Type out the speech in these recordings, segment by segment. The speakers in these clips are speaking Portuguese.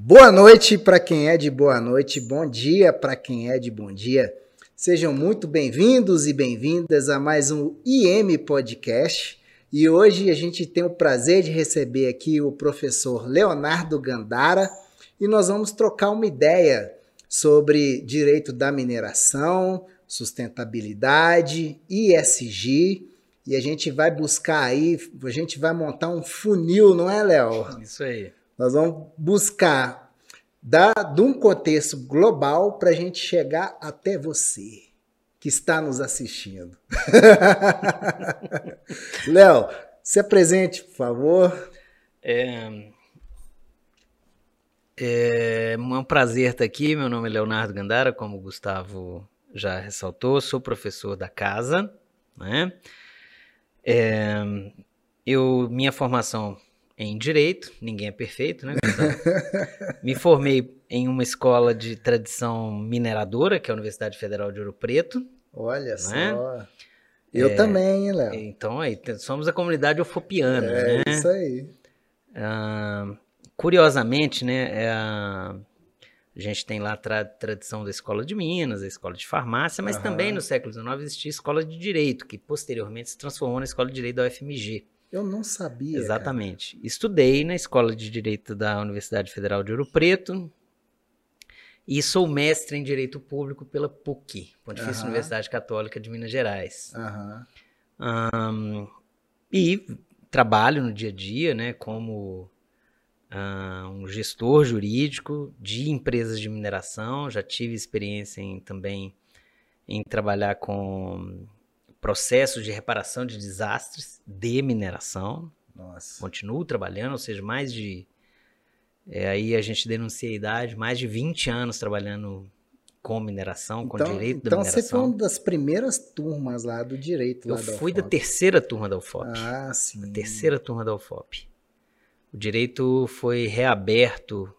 Boa noite para quem é de boa noite, bom dia para quem é de bom dia. Sejam muito bem-vindos e bem-vindas a mais um IM Podcast. E hoje a gente tem o prazer de receber aqui o professor Leonardo Gandara e nós vamos trocar uma ideia sobre direito da mineração, sustentabilidade, ISG. E a gente vai buscar aí, a gente vai montar um funil, não é, Léo? Isso aí. Nós vamos buscar da, de um contexto global para a gente chegar até você que está nos assistindo. Léo, se apresente, por favor. É, é um prazer estar aqui. Meu nome é Leonardo Gandara, como o Gustavo já ressaltou, sou professor da casa. Né? É, eu, minha formação em direito, ninguém é perfeito, né? Me formei em uma escola de tradição mineradora, que é a Universidade Federal de Ouro Preto. Olha né? só. Eu é, também, hein, Léo? Então, aí, somos a comunidade ufopiana, é, né? É isso aí. Ah, curiosamente, né, é a, a, gente tem lá a tra tradição da Escola de Minas, a Escola de Farmácia, mas uhum. também no século XIX existia a Escola de Direito, que posteriormente se transformou na Escola de Direito da UFMG. Eu não sabia. Exatamente. Cara. Estudei na Escola de Direito da Universidade Federal de Ouro Preto e sou mestre em Direito Público pela PUC, Pontifícia uhum. Universidade Católica de Minas Gerais. Uhum. Um, e trabalho no dia a dia, né, como uh, um gestor jurídico de empresas de mineração. Já tive experiência em, também em trabalhar com processos de reparação de desastres de mineração. Nossa. Continuo trabalhando, ou seja, mais de. É, aí a gente denuncia a idade, mais de 20 anos trabalhando com mineração, então, com direito então da mineração. Então você foi uma das primeiras turmas lá do direito. Eu lá fui da, da terceira turma da UFOP. Ah, sim. A terceira turma da UFOP. O direito foi reaberto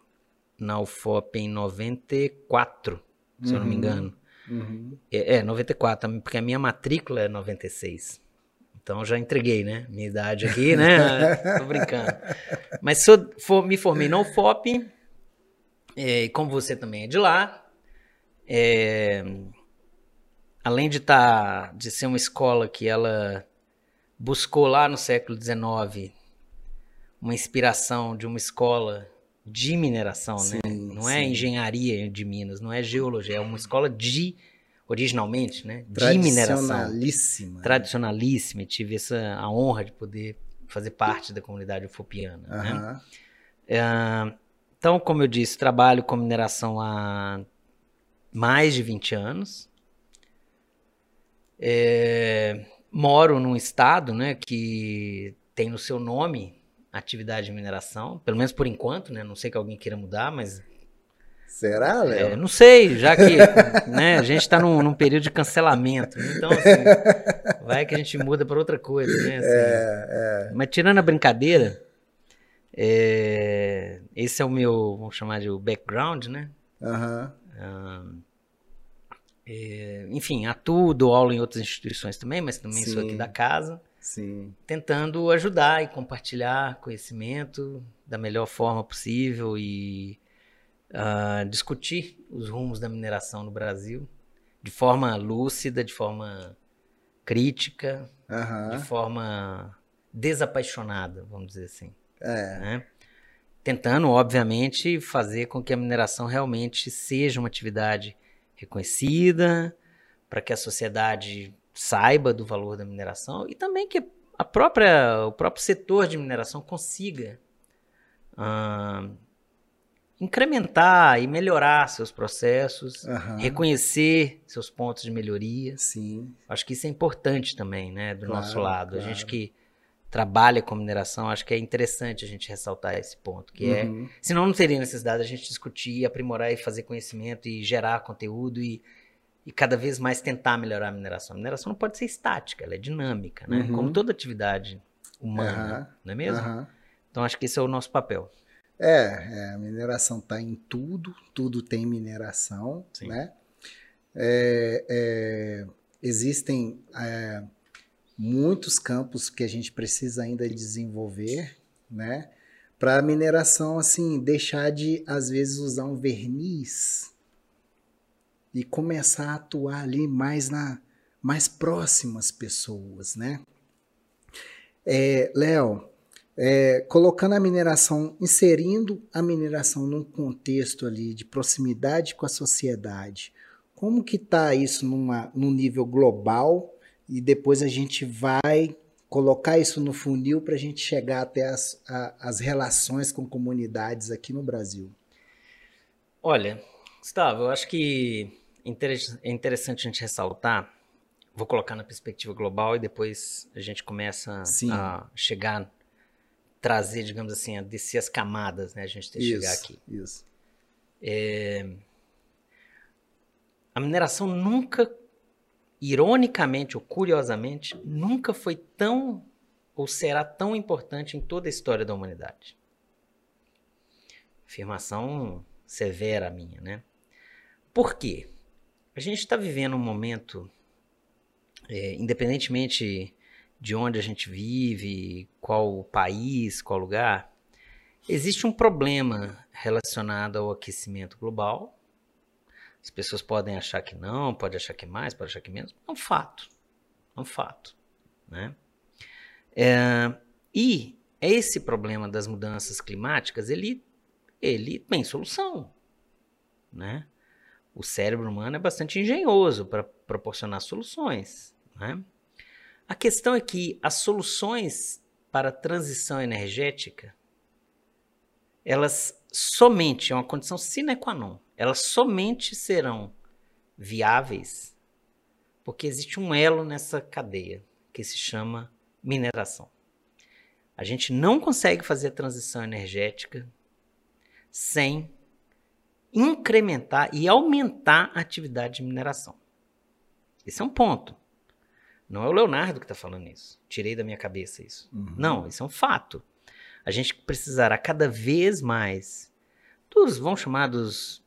na UFOP em 94, se uhum. eu não me uhum. engano. Uhum. É, é, 94, porque a minha matrícula é 96. Então já entreguei, né? Minha idade aqui, né? Tô brincando. Mas se eu for, me formei na UFOP, é, como você também é de lá, é, além de, tá, de ser uma escola que ela buscou lá no século XIX uma inspiração de uma escola de mineração, né? sim, né? Não é sim. é engenharia de Minas, não é geologia, é uma escola de originalmente, né? De mineração. Tradicionalíssima. Tradicionalíssima. Tive essa a honra de poder fazer parte da comunidade ufopiana. Uhum. Né? É, então, como eu disse, trabalho com mineração há mais de 20 anos. É, moro num estado né, que tem no seu nome atividade de mineração, pelo menos por enquanto, né? Não sei que alguém queira mudar, mas. Será, Léo? É, não sei, já que né, a gente está num, num, período de cancelamento. Então, assim, vai que a gente muda para outra coisa, né? Assim, é, é. Mas tirando a brincadeira, é, esse é o meu, vamos chamar de background, né? Uhum. é, enfim, atuo, dou aula em outras instituições também, mas também Sim. sou aqui da casa. Sim. tentando ajudar e compartilhar conhecimento da melhor forma possível e uh, discutir os rumos da mineração no Brasil de forma lúcida, de forma crítica, uhum. de forma desapaixonada, vamos dizer assim. É. Né? Tentando, obviamente, fazer com que a mineração realmente seja uma atividade reconhecida, para que a sociedade saiba do valor da mineração e também que a própria, o próprio setor de mineração consiga uh, incrementar e melhorar seus processos, uhum. reconhecer seus pontos de melhoria. Sim. Acho que isso é importante também, né, do claro, nosso lado. Claro. A gente que trabalha com mineração, acho que é interessante a gente ressaltar esse ponto, que é, uhum. é, senão não teria necessidade a gente discutir, aprimorar e fazer conhecimento e gerar conteúdo e e cada vez mais tentar melhorar a mineração. A mineração não pode ser estática, ela é dinâmica, né? Uhum. Como toda atividade humana, uhum. não é mesmo? Uhum. Então acho que esse é o nosso papel. É, é a mineração está em tudo, tudo tem mineração, Sim. né? É, é, existem é, muitos campos que a gente precisa ainda desenvolver, né? para a mineração assim deixar de às vezes usar um verniz e começar a atuar ali mais na mais próximo às pessoas, né? É, Léo, é, colocando a mineração, inserindo a mineração num contexto ali de proximidade com a sociedade, como que está isso numa, num nível global e depois a gente vai colocar isso no funil para a gente chegar até as, a, as relações com comunidades aqui no Brasil? Olha, Gustavo, eu acho que é interessante a gente ressaltar, vou colocar na perspectiva global e depois a gente começa Sim. a chegar, trazer, digamos assim, a descer as camadas, né? A gente tem que chegar aqui. Isso. É, a mineração nunca ironicamente ou curiosamente, nunca foi tão ou será tão importante em toda a história da humanidade. Afirmação severa minha, né? Por quê? A gente está vivendo um momento, é, independentemente de onde a gente vive, qual país, qual lugar, existe um problema relacionado ao aquecimento global, as pessoas podem achar que não, pode achar que mais, pode achar que menos. É um fato. É um fato. Né? É, e esse problema das mudanças climáticas, ele, ele tem solução. Né? O cérebro humano é bastante engenhoso para proporcionar soluções. Né? A questão é que as soluções para a transição energética, elas somente, é uma condição sine qua non, elas somente serão viáveis porque existe um elo nessa cadeia que se chama mineração. A gente não consegue fazer a transição energética sem incrementar e aumentar a atividade de mineração. Esse é um ponto. Não é o Leonardo que está falando isso. Tirei da minha cabeça isso. Uhum. Não, isso é um fato. A gente precisará cada vez mais dos, vamos chamar dos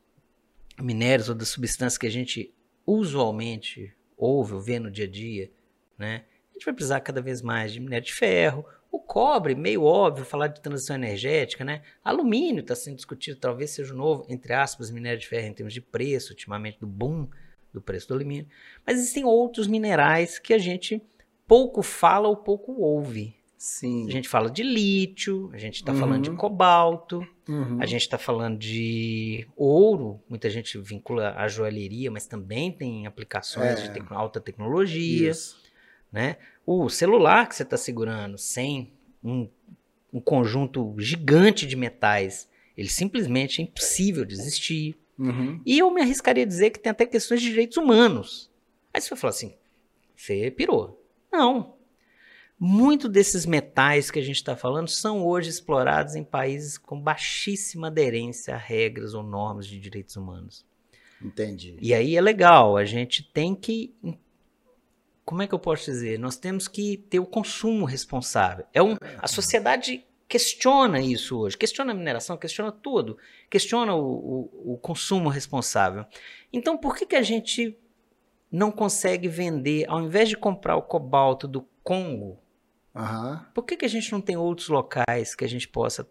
minérios ou das substâncias que a gente usualmente ouve ou vê no dia a dia, né? A gente vai precisar cada vez mais de minério de ferro, o cobre, meio óbvio falar de transição energética, né? Alumínio está sendo discutido, talvez seja o novo, entre aspas, minério de ferro em termos de preço, ultimamente do boom do preço do alumínio. Mas existem outros minerais que a gente pouco fala ou pouco ouve, Sim. A gente fala de lítio, a gente está uhum. falando de uhum. cobalto, uhum. a gente está falando de ouro. Muita gente vincula a joalheria, mas também tem aplicações é. de tec alta tecnologia. Isso. Né? O celular que você está segurando sem um, um, conjunto gigante de metais, ele simplesmente é impossível de existir. Uhum. E eu me arriscaria a dizer que tem até questões de direitos humanos. Aí você vai falar assim, você pirou. Não, muito desses metais que a gente está falando são hoje explorados em países com baixíssima aderência a regras ou normas de direitos humanos. Entendi. E aí é legal, a gente tem que. Como é que eu posso dizer? Nós temos que ter o consumo responsável. É um, a sociedade questiona isso hoje, questiona a mineração, questiona tudo, questiona o, o, o consumo responsável. Então, por que, que a gente não consegue vender, ao invés de comprar o cobalto do Congo, Uhum. Por que, que a gente não tem outros locais que a gente possa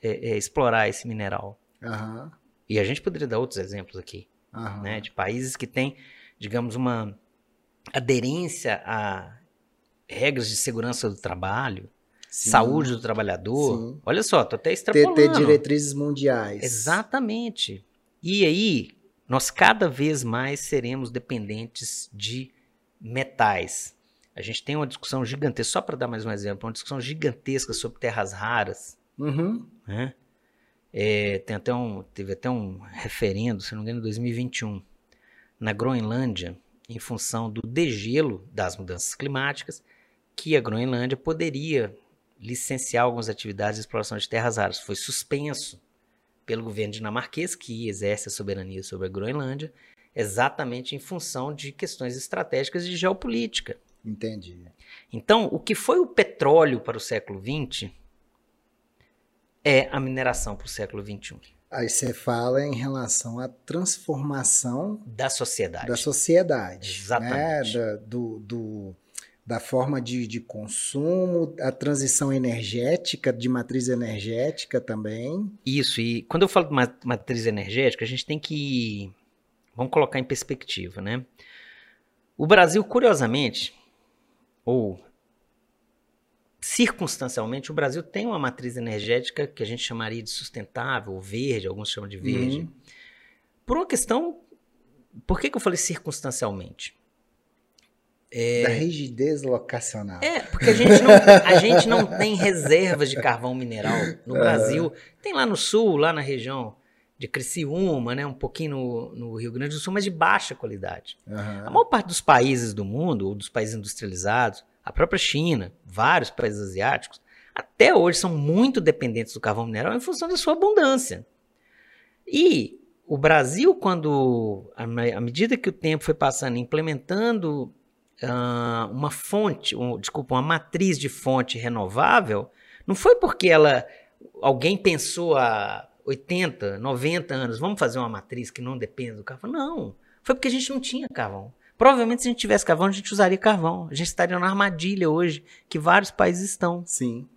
é, é, explorar esse mineral? Uhum. E a gente poderia dar outros exemplos aqui, uhum. né, de países que têm, digamos, uma aderência a regras de segurança do trabalho, Sim. saúde do trabalhador. Sim. Olha só, tô até extrapolando. Ter, ter diretrizes mundiais. Exatamente. E aí, nós cada vez mais seremos dependentes de metais. A gente tem uma discussão gigantesca, só para dar mais um exemplo, uma discussão gigantesca sobre terras raras. Uhum. Né? É, tem até um, teve até um referendo, se não me engano, em 2021, na Groenlândia, em função do degelo das mudanças climáticas, que a Groenlândia poderia licenciar algumas atividades de exploração de terras raras. Foi suspenso pelo governo dinamarquês, que exerce a soberania sobre a Groenlândia, exatamente em função de questões estratégicas de geopolítica. Entendi. Então, o que foi o petróleo para o século XX é a mineração para o século XXI. Aí você fala em relação à transformação da sociedade. Da sociedade. Exatamente. Né? Da, do, do, da forma de, de consumo, a transição energética, de matriz energética também. Isso, e quando eu falo de matriz energética, a gente tem que. Vamos colocar em perspectiva, né? O Brasil, curiosamente, ou circunstancialmente, o Brasil tem uma matriz energética que a gente chamaria de sustentável, ou verde, alguns chamam de verde. Uhum. Por uma questão. Por que, que eu falei circunstancialmente? É... Da rigidez locacional. É, porque a gente, não, a gente não tem reservas de carvão mineral no Brasil. Tem lá no sul, lá na região de Criciúma, né, um pouquinho no, no Rio Grande do Sul, mas de baixa qualidade. Uhum. A maior parte dos países do mundo, ou dos países industrializados, a própria China, vários países asiáticos, até hoje são muito dependentes do carvão mineral em função da sua abundância. E o Brasil, quando, à medida que o tempo foi passando, implementando uh, uma fonte, um, desculpa, uma matriz de fonte renovável, não foi porque ela alguém pensou há 80, 90 anos, vamos fazer uma matriz que não dependa do carvão. Não, foi porque a gente não tinha carvão. Provavelmente se a gente tivesse carvão, a gente usaria carvão. A gente estaria na armadilha hoje que vários países estão. Sim.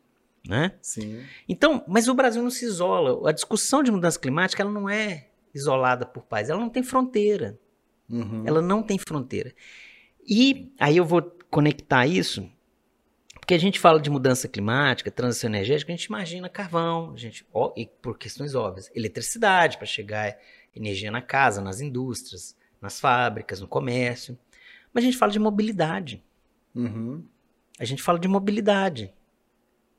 Né? Sim. Então, mas o Brasil não se isola. A discussão de mudança climática ela não é isolada por países, ela não tem fronteira. Uhum. Ela não tem fronteira. E aí eu vou conectar isso, porque a gente fala de mudança climática, transição energética, a gente imagina carvão, a gente, ó, e por questões óbvias, eletricidade para chegar energia na casa, nas indústrias, nas fábricas, no comércio. Mas a gente fala de mobilidade. Uhum. A gente fala de mobilidade,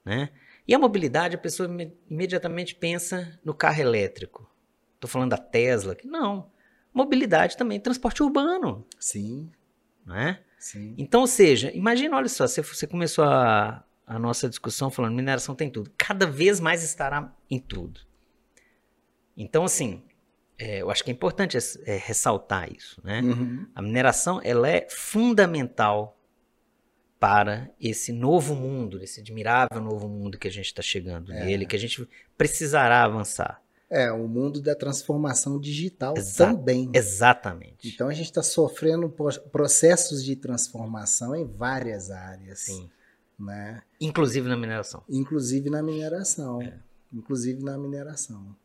né? E a mobilidade, a pessoa imediatamente pensa no carro elétrico. Estou falando da Tesla, que não. Mobilidade também, transporte urbano. Sim né? Sim. Então, ou seja, imagina, olha só, você, você começou a, a nossa discussão falando mineração tem tudo. Cada vez mais estará em tudo. Então, assim, é, eu acho que é importante é, ressaltar isso, né? Uhum. A mineração, ela é fundamental para esse novo mundo, esse admirável novo mundo que a gente está chegando é. nele, que a gente precisará avançar. É, o mundo da transformação digital Exa também. Exatamente. Então a gente está sofrendo processos de transformação em várias áreas. Sim. Né? Inclusive na mineração. Inclusive na mineração. É. Inclusive na mineração.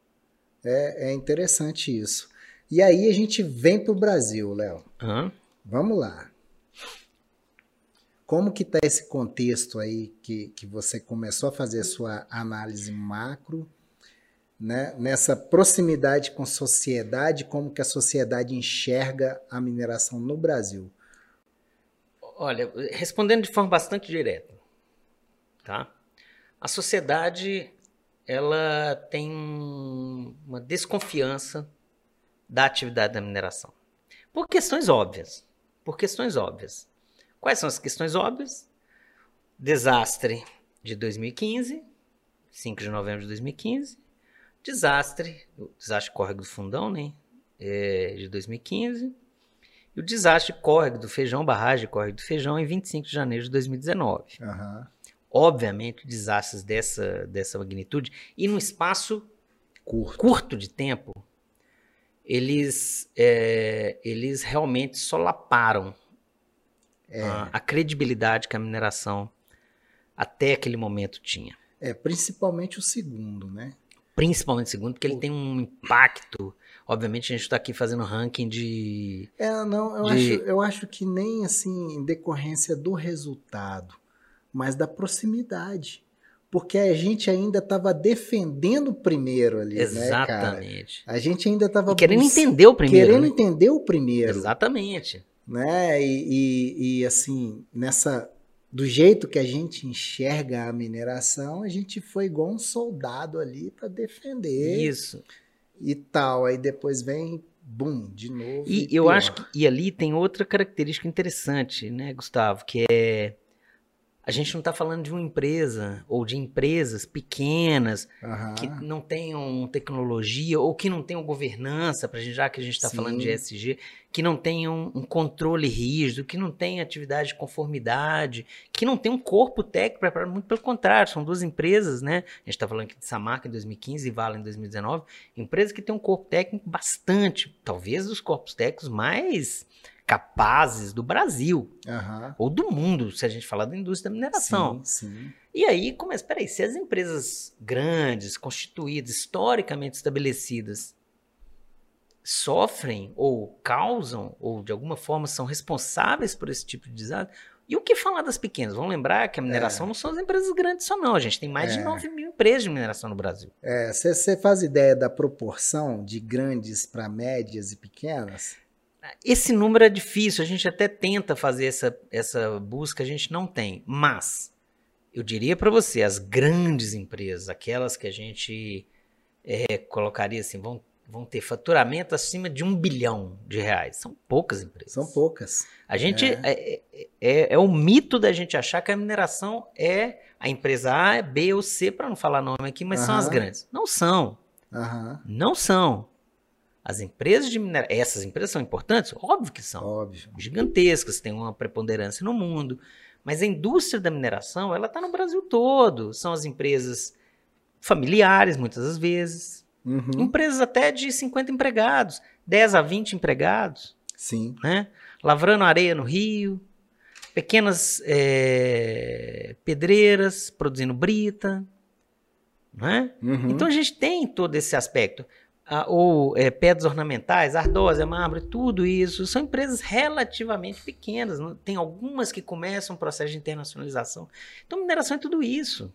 É, é interessante isso. E aí a gente vem para o Brasil, Léo. Uhum. Vamos lá. Como que está esse contexto aí que, que você começou a fazer a sua análise macro? né, nessa proximidade com a sociedade, como que a sociedade enxerga a mineração no Brasil? Olha, respondendo de forma bastante direta, tá? A sociedade ela tem uma desconfiança da atividade da mineração. Por questões óbvias. Por questões óbvias. Quais são as questões óbvias? Desastre de 2015, 5 de novembro de 2015, desastre, o desastre córrego do Fundão, né? É, de 2015. E o desastre córrego do Feijão, barragem córrego do Feijão, em 25 de janeiro de 2019. Uhum. Obviamente, desastres dessa, dessa magnitude, e num espaço curto, curto de tempo, eles, é, eles realmente solaparam é. a, a credibilidade que a mineração até aquele momento tinha. É, principalmente o segundo, né? Principalmente o segundo, porque ele tem um impacto. Obviamente a gente está aqui fazendo ranking de. É, não, eu, de... acho, eu acho que nem assim em decorrência do resultado, mas da proximidade. Porque a gente ainda estava defendendo o primeiro ali, Exatamente. né, A gente ainda estava querendo entender o primeiro. Querendo né? entender o primeiro. Exatamente. Né? E, e, e assim, nessa do jeito que a gente enxerga a mineração, a gente foi igual um soldado ali para defender. Isso. E tal. Aí depois vem, bum, de novo. E, e eu acho que e ali tem outra característica interessante, né, Gustavo, que é a gente não está falando de uma empresa ou de empresas pequenas uhum. que não tenham tecnologia ou que não tenham governança, para já que a gente está falando de ESG, que não tenham um controle rígido, que não tenham atividade de conformidade, que não tenham um corpo técnico preparado. Muito pelo contrário, são duas empresas, né? A gente está falando aqui de Samarca em 2015 e Vale em 2019, empresas que têm um corpo técnico bastante, talvez dos corpos técnicos mais capazes do Brasil Aham. ou do mundo, se a gente falar da indústria da mineração. Sim, sim. E aí começa, peraí, se as empresas grandes, constituídas, historicamente estabelecidas, sofrem ou causam, ou de alguma forma são responsáveis por esse tipo de desastre, e o que falar das pequenas? Vamos lembrar que a mineração não são as empresas grandes só não, a gente tem mais de É. 9 mil empresas de mineração no Brasil. Você faz ideia da proporção de grandes para médias e pequenas? Esse número é difícil, a gente até tenta fazer essa, essa busca, a gente não tem. Mas, eu diria para você, as grandes empresas, aquelas que a gente é, colocaria assim, vão, vão ter faturamento acima de um bilhão de reais. São poucas empresas. São poucas. A gente. É. É, é- é o mito da gente achar que a mineração é a empresa A, B ou C, para não falar nome aqui, mas são as grandes. Não são. Aham, Não são. As empresas de mineração. Essas empresas são importantes? Óbvio que são óbvio. gigantescas, têm uma preponderância no mundo. Mas a indústria da mineração, ela está no Brasil todo. São as empresas familiares, muitas das vezes. Uhum, Empresas até de 50 empregados, 10 a 20 empregados, Sim. né? Lavrando areia no rio, pequenas eh, pedreiras produzindo brita, né? Uhum. Então a gente tem todo esse aspecto. Ou é, pedras ornamentais, ardósia, mármore, tudo isso. São empresas relativamente pequenas. Tem algumas que começam um processo de internacionalização. Então, mineração é tudo isso.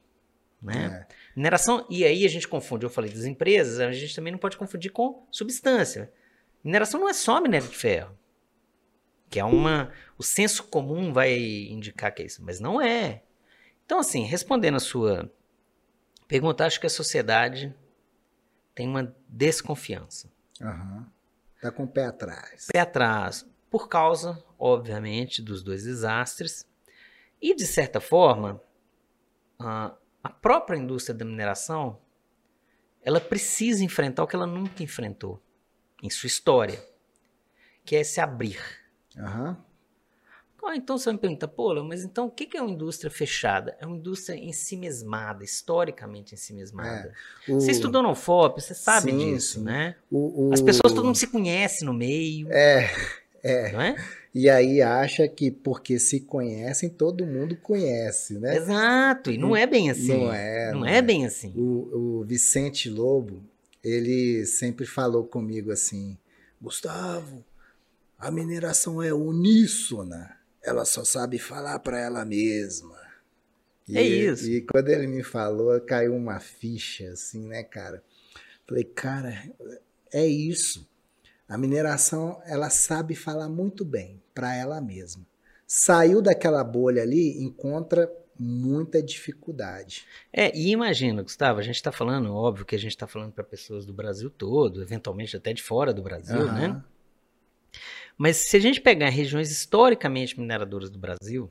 Né? É. Mineração, e aí a gente confunde, eu falei das empresas, a gente também não pode confundir com substância. Mineração não é só minério de ferro. Que é uma. O senso comum vai indicar que é isso, mas não é. Então, assim, respondendo a sua pergunta, acho que a sociedade tem uma desconfiança. Aham. Tá com o pé atrás. Pé atrás, por causa, obviamente, dos dois desastres. E, de certa forma, a, a própria indústria da mineração ela precisa enfrentar o que ela nunca enfrentou em sua história, que é se abrir. Aham. Ah, então você me perguntar, pô, Léo, mas então o que é uma indústria fechada? É uma indústria ensimesmada, historicamente ensimesmada. O- Você estudou no UFOP, você sabe Sim, disso, sim. né? o- o- As pessoas, todo mundo se conhece no meio, É, é. não é? E aí acha que porque se conhecem, todo mundo conhece, né? Exato, e não é bem assim. Não é, Não não é é. bem assim. O, o Vicente Lobo, ele sempre falou comigo assim: Gustavo, a mineração é uníssona, ela só sabe falar para ela mesma. E, É isso. E quando ele me falou, caiu uma ficha, assim, né, cara? Falei, cara, é isso. A mineração, ela sabe falar muito bem para ela mesma. Saiu daquela bolha ali, encontra muita dificuldade. É, e imagina, Gustavo, a gente está falando, óbvio que a gente está falando para pessoas do Brasil todo, eventualmente até de fora do Brasil, Aham. né? Mas se a gente pegar regiões historicamente mineradoras do Brasil,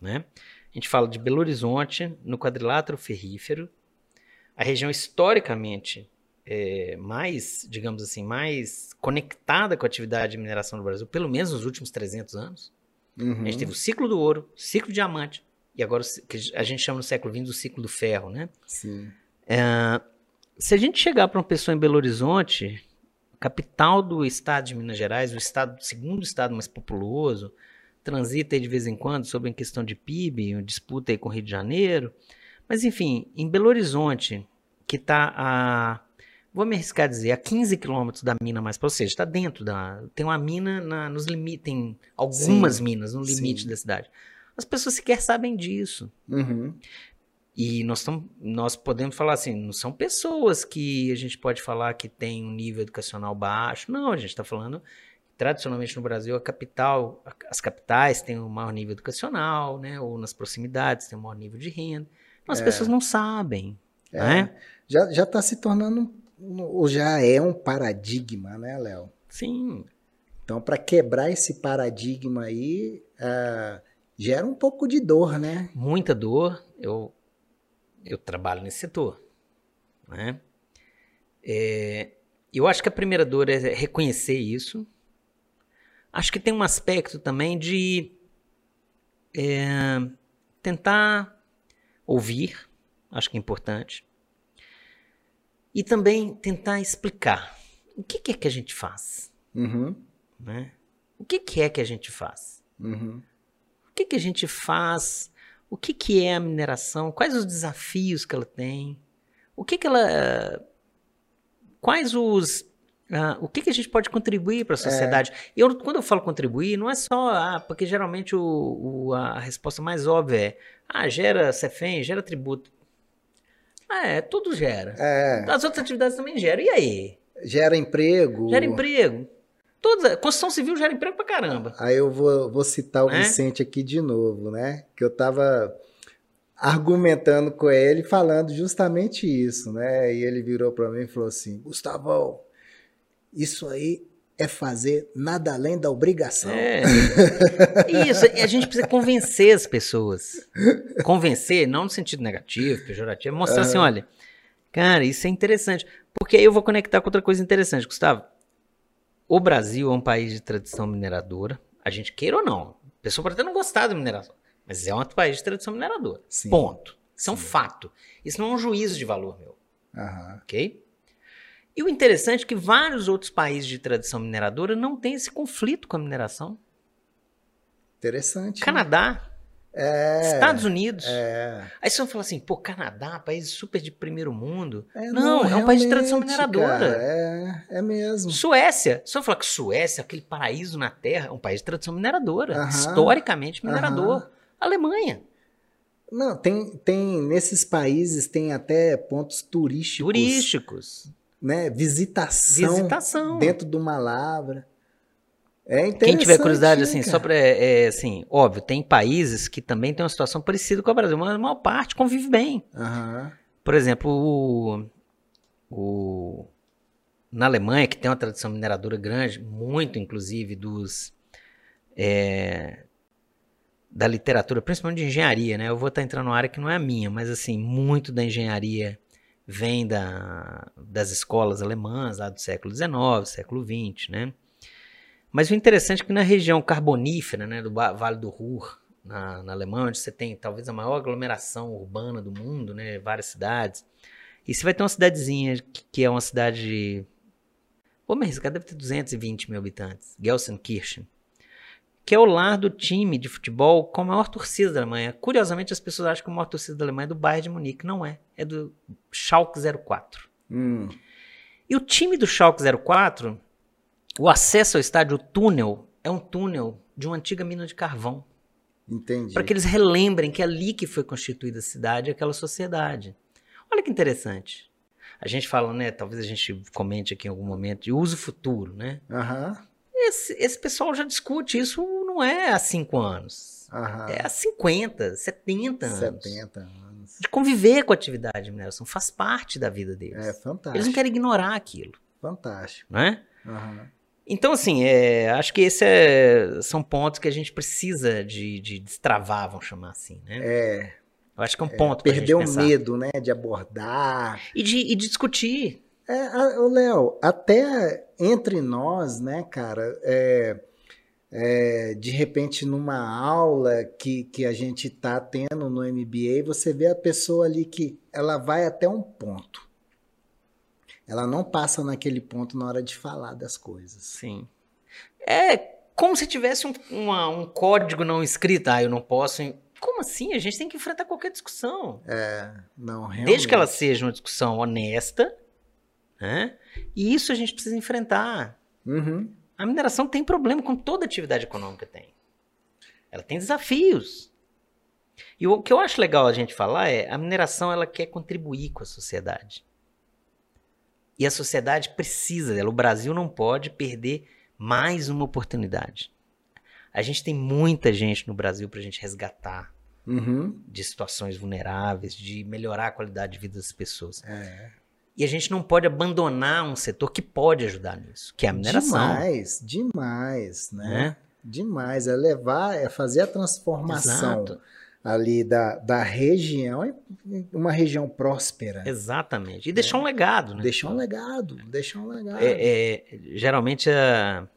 né? A gente fala de Belo Horizonte, no quadrilátero ferrífero, a região historicamente é, mais, digamos assim, mais conectada com a atividade de mineração do Brasil, pelo menos nos últimos 300 anos. Uhum. A gente teve o ciclo do ouro, ciclo do diamante, e agora que a gente chama no século XX do ciclo do ferro, né? Sim. É, se a gente chegar para uma pessoa em Belo Horizonte, capital do estado de Minas Gerais, o estado, segundo estado mais populoso, transita aí de vez em quando sobre a questão de PIB, uma disputa aí com o Rio de Janeiro. Mas, enfim, em Belo Horizonte, que está a, vou me arriscar a dizer, a 15 quilômetros da mina mais para, ou seja, está dentro da, tem uma mina na- nos limites, tem algumas Sim, minas no limite sim. da cidade. As pessoas sequer sabem disso. Uhum. E nós, tam, nós podemos falar assim, não são pessoas que a gente pode falar que tem um nível educacional baixo. Não, a gente está falando, tradicionalmente no Brasil, a capital, as capitais têm um maior nível educacional, né? Ou nas proximidades tem um maior nível de renda. Então, as É. pessoas não sabem, É. né? Já, já tá se tornando, ou já é um paradigma, né, Léo? Sim, Então, para quebrar esse paradigma aí, ah, gera um pouco de dor, né? muita dor. Eu, eu trabalho nesse setor, né? É, eu acho que a primeira dor é reconhecer isso. Acho que tem um aspecto também de é, tentar ouvir, acho que é importante, e também tentar explicar o que, que é que a gente faz, Uhum. né? O que, que é que a gente faz? Uhum. O que, que a gente faz? O que, que é a mineração? Quais os desafios que ela tem? O que, que ela. Quais os. ah, o que, que a gente pode contribuir para a sociedade? Eu, quando eu falo contribuir, não é só. Ah, porque geralmente o, o- a resposta mais óbvia é: ah, gera CEFEM, gera tributo. Ah, é, tudo gera. É, As outras atividades também geram. E aí? gera emprego. Gera emprego. Todas, construção civil gera emprego pra caramba. Aí eu vou, vou citar o Né? Vicente aqui de novo, né? Que eu tava argumentando com ele, falando justamente isso, né? E ele virou para mim e falou assim: Gustavão, isso aí é fazer nada além da obrigação. É. Isso, e a gente precisa convencer as pessoas. Convencer, não no sentido negativo, pejorativo, é mostrar assim, olha, cara, isso é interessante. Porque aí eu vou conectar com outra coisa interessante, Gustavo. O Brasil é um país de tradição mineradora, a gente queira ou não. A pessoa pode até não gostar da mineração, mas é um país de tradição mineradora. Sim. Ponto. Isso é um Sim. fato. Isso não é um juízo de valor meu. Aham. ok? E o interessante é que vários outros países de tradição mineradora não têm esse conflito com a mineração. Interessante. né? É, Estados Unidos. é. Aí você vai falar assim, pô, Canadá, país super de primeiro mundo. É, não, é um país de tradição mineradora. cara, é, é mesmo. Suécia, se eu falar que Suécia, aquele paraíso na Terra, é um país de tradição mineradora, Aham. historicamente minerador. Aham. Alemanha, Não, tem, tem nesses países tem até pontos turísticos, turísticos, né? Visitação, visitação. dentro de uma lavra. É interessante. Quem tiver curiosidade, assim, cara. só pra. É, é, assim, óbvio, tem países que também têm uma situação parecida com o Brasil, mas a maior parte convive bem. Aham. Por exemplo, o, o- na Alemanha, que tem uma tradição mineradora grande, muito inclusive dos. é, da literatura, principalmente de engenharia, né? Eu vou estar entrando numa área que não é a minha, mas assim, muito da engenharia vem da, das escolas alemãs lá do século XIX, século XX, né? Mas o interessante é que na região carbonífera, né, do Vale do Ruhr, na, na Alemanha, onde você tem talvez a maior aglomeração urbana do mundo, né, várias cidades, e você vai ter uma cidadezinha que, que é uma cidade, vou me arriscar, deve ter 220 mil habitantes, Gelsenkirchen, que é o lar do time de futebol com a maior torcida da Alemanha. Curiosamente, as pessoas acham que a maior torcida da Alemanha é do Bayern de Munique. Não é, é do Schalke 04. Hum, E o time do Schalke 04, o acesso ao estádio, o túnel, é um túnel de uma antiga mina de carvão. entendi. Para que eles relembrem que é ali que foi constituída a cidade e aquela sociedade. Olha que interessante. A gente fala, né? Talvez a gente comente aqui em algum momento de uso futuro, né? Aham, Esse, esse pessoal já discute isso não é há cinco anos. aham. É há 50, 70 anos. 70 anos. De conviver com a atividade de mineração. Faz parte da vida deles. É fantástico. Eles não querem ignorar aquilo, Fantástico. né? Aham. Então, assim, é, acho que esses é, são pontos que a gente precisa de, de destravar, vamos chamar assim, né? É, Eu acho que é um ponto pra gente perder o medo, né, de abordar. E de, e de discutir. É, Léo, até entre nós, né, cara, é, é, de repente numa aula que, que a gente tá tendo no MBA, você vê a pessoa ali que ela vai até um ponto. Ela não passa naquele ponto na hora de falar das coisas. Sim. É como se tivesse um, uma- um código não escrito. Ah, eu não posso. Como assim? A gente tem que enfrentar qualquer discussão. É, não, realmente. Desde que ela seja uma discussão honesta, né? E isso a gente precisa enfrentar. Uhum, A mineração tem problema com toda atividade econômica tem. Ela tem desafios. E o que eu acho legal a gente falar é a mineração ela quer contribuir com a sociedade. E a sociedade precisa dela. O Brasil não pode perder mais uma oportunidade. A gente tem muita gente no Brasil para a gente resgatar uhum, de situações vulneráveis, de melhorar a qualidade de vida das pessoas. é. E a gente não pode abandonar um setor que pode ajudar nisso, que é a mineração. Demais, demais, né? né? Demais. É levar, é fazer a transformação Exato. Ali da, da região em uma região próspera. Exatamente. E deixar um legado, né? Deixar um legado, deixar um legado. É, é, geralmente a,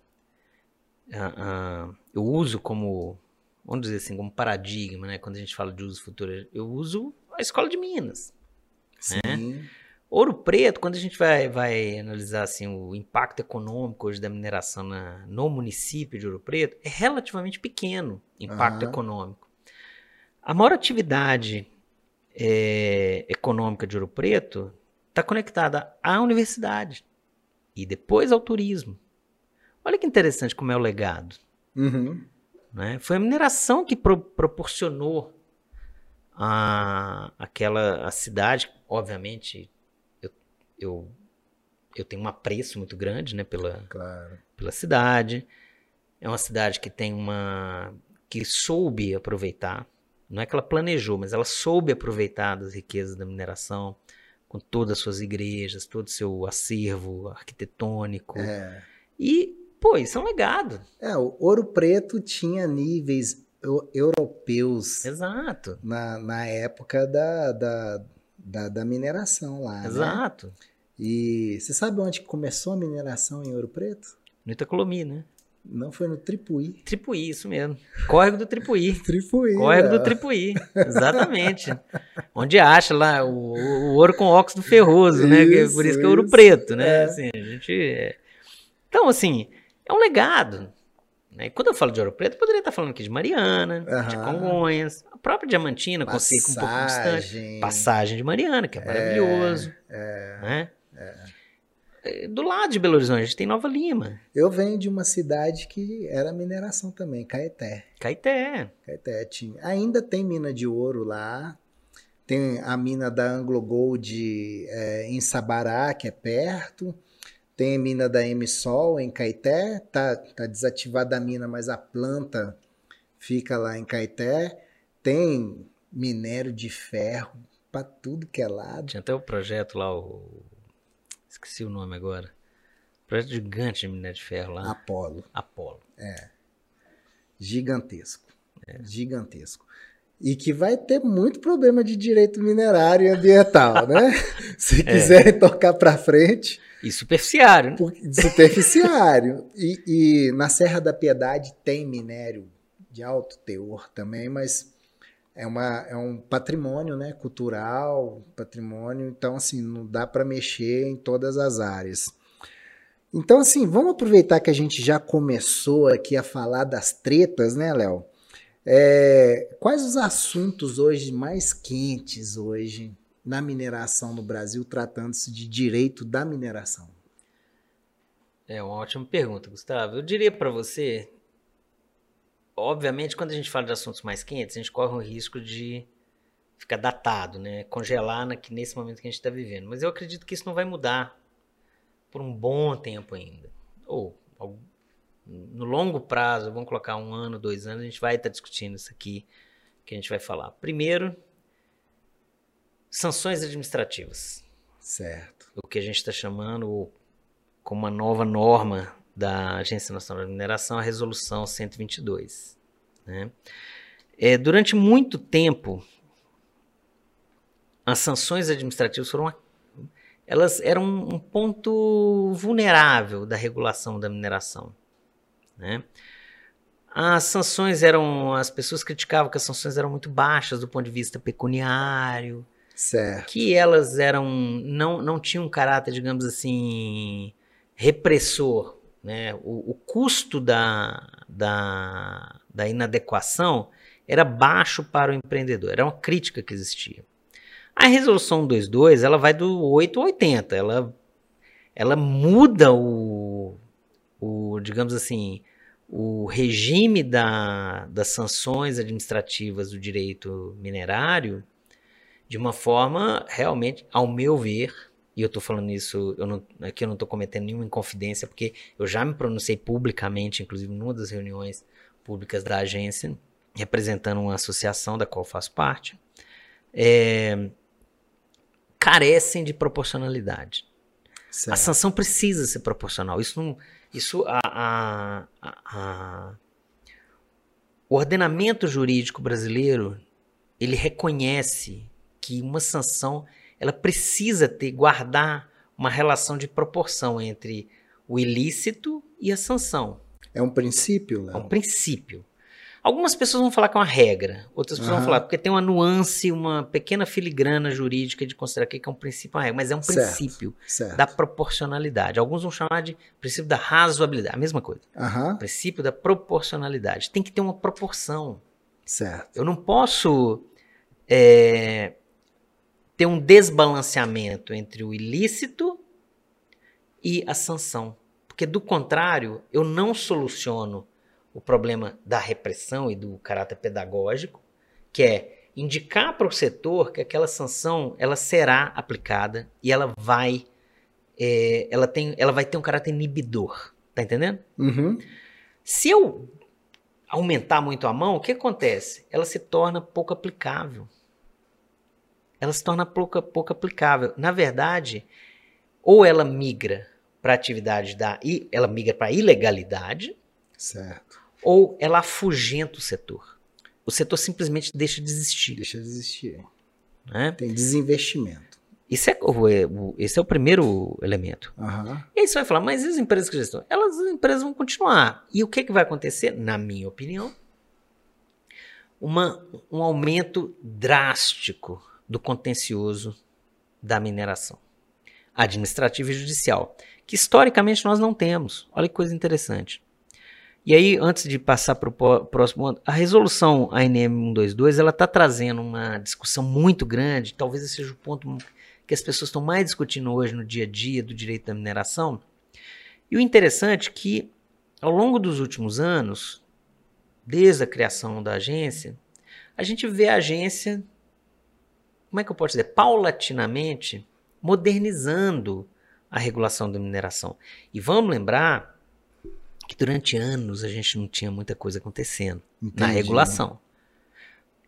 a- a- eu uso como, vamos dizer assim, como paradigma, né? Quando a gente fala de uso futuro, eu uso a escola de Minas. Sim. Ouro Preto, quando a gente vai, vai analisar assim, o impacto econômico hoje da mineração na, no município de Ouro Preto, é relativamente pequeno impacto Aham. econômico. A maior atividade é, econômica de Ouro Preto está conectada à universidade e depois ao turismo. Olha que interessante como é o legado. Uhum. né? Foi a mineração que pro- proporcionou a, aquela a cidade, obviamente, eu, eu, eu tenho um apreço muito grande né, pela, Claro. pela cidade. É uma cidade que tem uma. que soube aproveitar. Não é que ela planejou, mas ela soube aproveitar das riquezas da mineração, com todas as suas igrejas, todo o seu acervo arquitetônico. É. E, pô, isso é um legado. É, o Ouro Preto tinha níveis eu- europeus Exato. na, na época da, da, da, da mineração lá. né? Exato. E você sabe onde começou a mineração em Ouro Preto? No Itacolomi, né? Não foi no Tripuí. Tripuí, isso mesmo. Córrego do Tripuí. Tripuí. Córrego ó. do Tripuí, exatamente. Onde acha lá o, o ouro com óxido ferroso, né? Que é Isso, Por isso que é ouro isso. preto, né? É. Assim, a gente... é- Então, assim, é um legado. Né? E quando eu falo de ouro preto, eu poderia estar falando aqui de Mariana, de. Congonhas, a própria Diamantina, consigo um pouco distante. Passagem. Passagem de Mariana, que é maravilhoso. né? É, Do lado de Belo Horizonte, a gente tem Nova Lima, Eu venho de uma cidade que era mineração também, Caeté. Caeté. Caeté tinha. Ainda tem mina de ouro lá. Tem a mina da Anglo Gold é, em Sabará, que é perto. Tem a mina da Emsol em Caeté. Tá, tá desativada a mina, mas a planta fica lá em Caeté. Tem minério de ferro para tudo que é lado. Tinha até o projeto lá, o. Esqueci o nome agora. Projeto gigante de minério de ferro lá. Apolo. Apolo. Gigantesco. É. Gigantesco. E que vai ter muito problema de direito minerário e ambiental, né? Se É. quiserem tocar para frente, E superficiário, né? por- superficiário. E, e na Serra da Piedade tem minério de alto teor também, mas é, uma, é um patrimônio né, cultural, patrimônio, então assim, não dá para mexer em todas as áreas. Então, assim, vamos aproveitar que a gente já começou aqui a falar das tretas, né, Léo? É, quais os assuntos hoje mais quentes hoje na mineração no Brasil, tratando-se de direito da mineração? É uma ótima pergunta, Gustavo. Eu diria para você, obviamente, quando a gente fala de assuntos mais quentes, a gente corre o risco de ficar datado, né? Congelar na, que- nesse momento que a gente está vivendo. Mas eu acredito que isso não vai mudar por um bom tempo ainda. Ou no longo prazo, vamos colocar um ano, dois anos, a gente vai estar discutindo isso aqui que a gente vai falar. Primeiro, sanções administrativas Certo. o que a gente está chamando como uma nova norma da Agência Nacional de Mineração, a Resolução 122. né? É, durante muito tempo, as sanções administrativas foram, elas eram um ponto vulnerável da regulação da mineração. né? As sanções eram, as pessoas criticavam que as sanções eram muito baixas do ponto de vista pecuniário, Certo. que elas eram não, não tinham um caráter, digamos assim, repressor. Né? O, o custo da, da, da inadequação era baixo para o empreendedor, era uma crítica que existia. A resolução 122 ela vai do 8 ao 80, ela, ela muda o, o, digamos assim, o regime da, das sanções administrativas do direito minerário de uma forma realmente, ao meu ver, e eu estou falando isso, eu não, aqui eu não estou cometendo nenhuma inconfidência, porque eu já me pronunciei publicamente, inclusive numa das reuniões públicas da agência, representando uma associação da qual faço parte, é, carecem de proporcionalidade. A certo. sanção precisa ser proporcional. Isso não. Isso a, a- a- a- o ordenamento jurídico brasileiro ele reconhece que uma sanção ela precisa ter guardar uma relação de proporção entre o ilícito e a sanção. É um princípio, É Léo? um princípio. Algumas pessoas vão falar que é uma regra, outras pessoas Aham. vão falar porque tem uma nuance, uma pequena filigrana jurídica de considerar que é um princípio, uma regra, mas é um Certo. princípio Certo. da proporcionalidade. Alguns vão chamar de princípio da razoabilidade, a mesma coisa. Aham. Princípio da proporcionalidade. Tem que ter uma proporção. Certo. Eu não posso é, ter um desbalanceamento entre o ilícito e a sanção. Porque, do contrário, eu não soluciono o problema da repressão e do caráter pedagógico, que é indicar para o setor que aquela sanção ela será aplicada e ela vai, é, ela tem, ela vai ter um caráter inibidor. Tá entendendo? Uhum. Se eu aumentar muito a mão, o que acontece? Ela se torna pouco aplicável. Ela se torna pouco, pouco aplicável. Na verdade, ou ela migra para a atividade da. Ela migra para a ilegalidade, Certo. ou ela afugenta o setor. O setor simplesmente deixa de existir. Deixa de existir. Né? Tem desinvestimento. Isso é, é esse é o primeiro elemento. Aham. E aí você vai falar, mas e as empresas que já estão? Elas, as empresas vão continuar. E o que, que vai acontecer? Na minha opinião, uma, um aumento drástico do contencioso da mineração administrativa e judicial, que historicamente nós não temos. Olha que coisa interessante. E aí, antes de passar para o próximo ano, a resolução ANM 122, ela está trazendo uma discussão muito grande, talvez esse seja o ponto que as pessoas estão mais discutindo hoje no dia a dia do direito da mineração. E o interessante é que, ao longo dos últimos anos, desde a criação da agência, a gente vê a agência, como é que eu posso dizer, paulatinamente modernizando a regulação da mineração. E vamos lembrar que durante anos a gente não tinha muita coisa acontecendo na Entendi. regulação.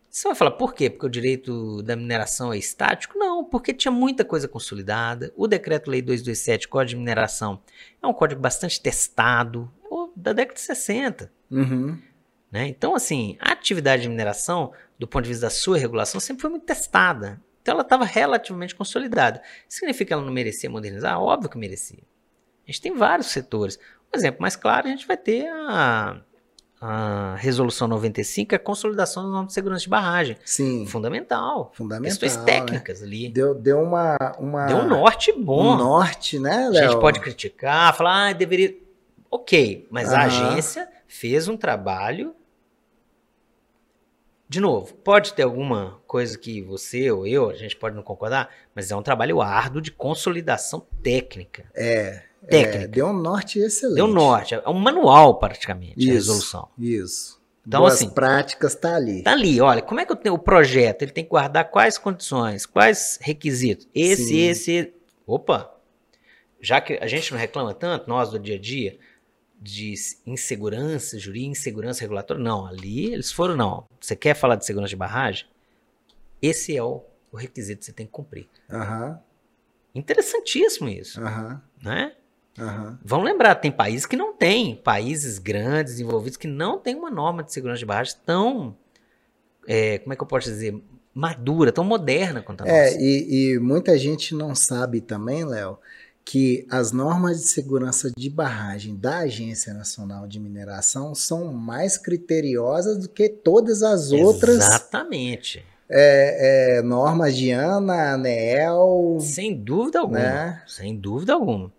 Você vai falar, por quê? Porque o direito da mineração é estático? Não, porque tinha muita coisa consolidada. O Decreto-Lei 227, Código de Mineração, é um código bastante testado, da década de 60. Uhum. Né? Então, assim, a atividade de mineração, do ponto de vista da sua regulação, sempre foi muito testada. Então, ela estava relativamente consolidada. Significa que ela não merecia modernizar? Óbvio que merecia. A gente tem vários setores. Um exemplo mais claro, a gente vai ter a, a Resolução 95, a consolidação das normas de segurança de barragem. Sim. Fundamental. Fundamental. Questões né? técnicas ali. Deu, deu uma, uma. Deu um norte bom. um norte, né, A Léo? gente pode criticar, falar, ah, deveria. Ok, mas a Aham. agência fez um trabalho. De novo, pode ter alguma coisa que você ou eu, a gente pode não concordar, mas é um trabalho árduo de consolidação técnica. É. Técnica. é, deu um norte excelente. Deu norte, é um manual praticamente, a Isso. resolução. Isso. Então, Boas assim, práticas tá ali. Tá ali, olha, como é que eu tenho o projeto? Ele tem que guardar quais condições, quais requisitos? Esse, Sim. esse. Opa! Já que a gente não reclama tanto, nós do dia a dia, de insegurança jurídica, insegurança regulatória, não, ali eles foram, não. Você quer falar de segurança de barragem? Esse é o, o requisito que você tem que cumprir. Aham, Interessantíssimo isso, aham, né? aham. Vamos lembrar, tem países que não têm, países grandes, desenvolvidos, que não têm uma norma de segurança de barragem tão, é, como é que eu posso dizer, madura, tão moderna quanto a É, nossa. e, e muita gente não sabe também, Léo, que as normas de segurança de barragem da Agência Nacional de Mineração são mais criteriosas do que todas as outras Exatamente. é, é, normas de ANA, ANEEL, Sem dúvida alguma. né? Sem dúvida alguma.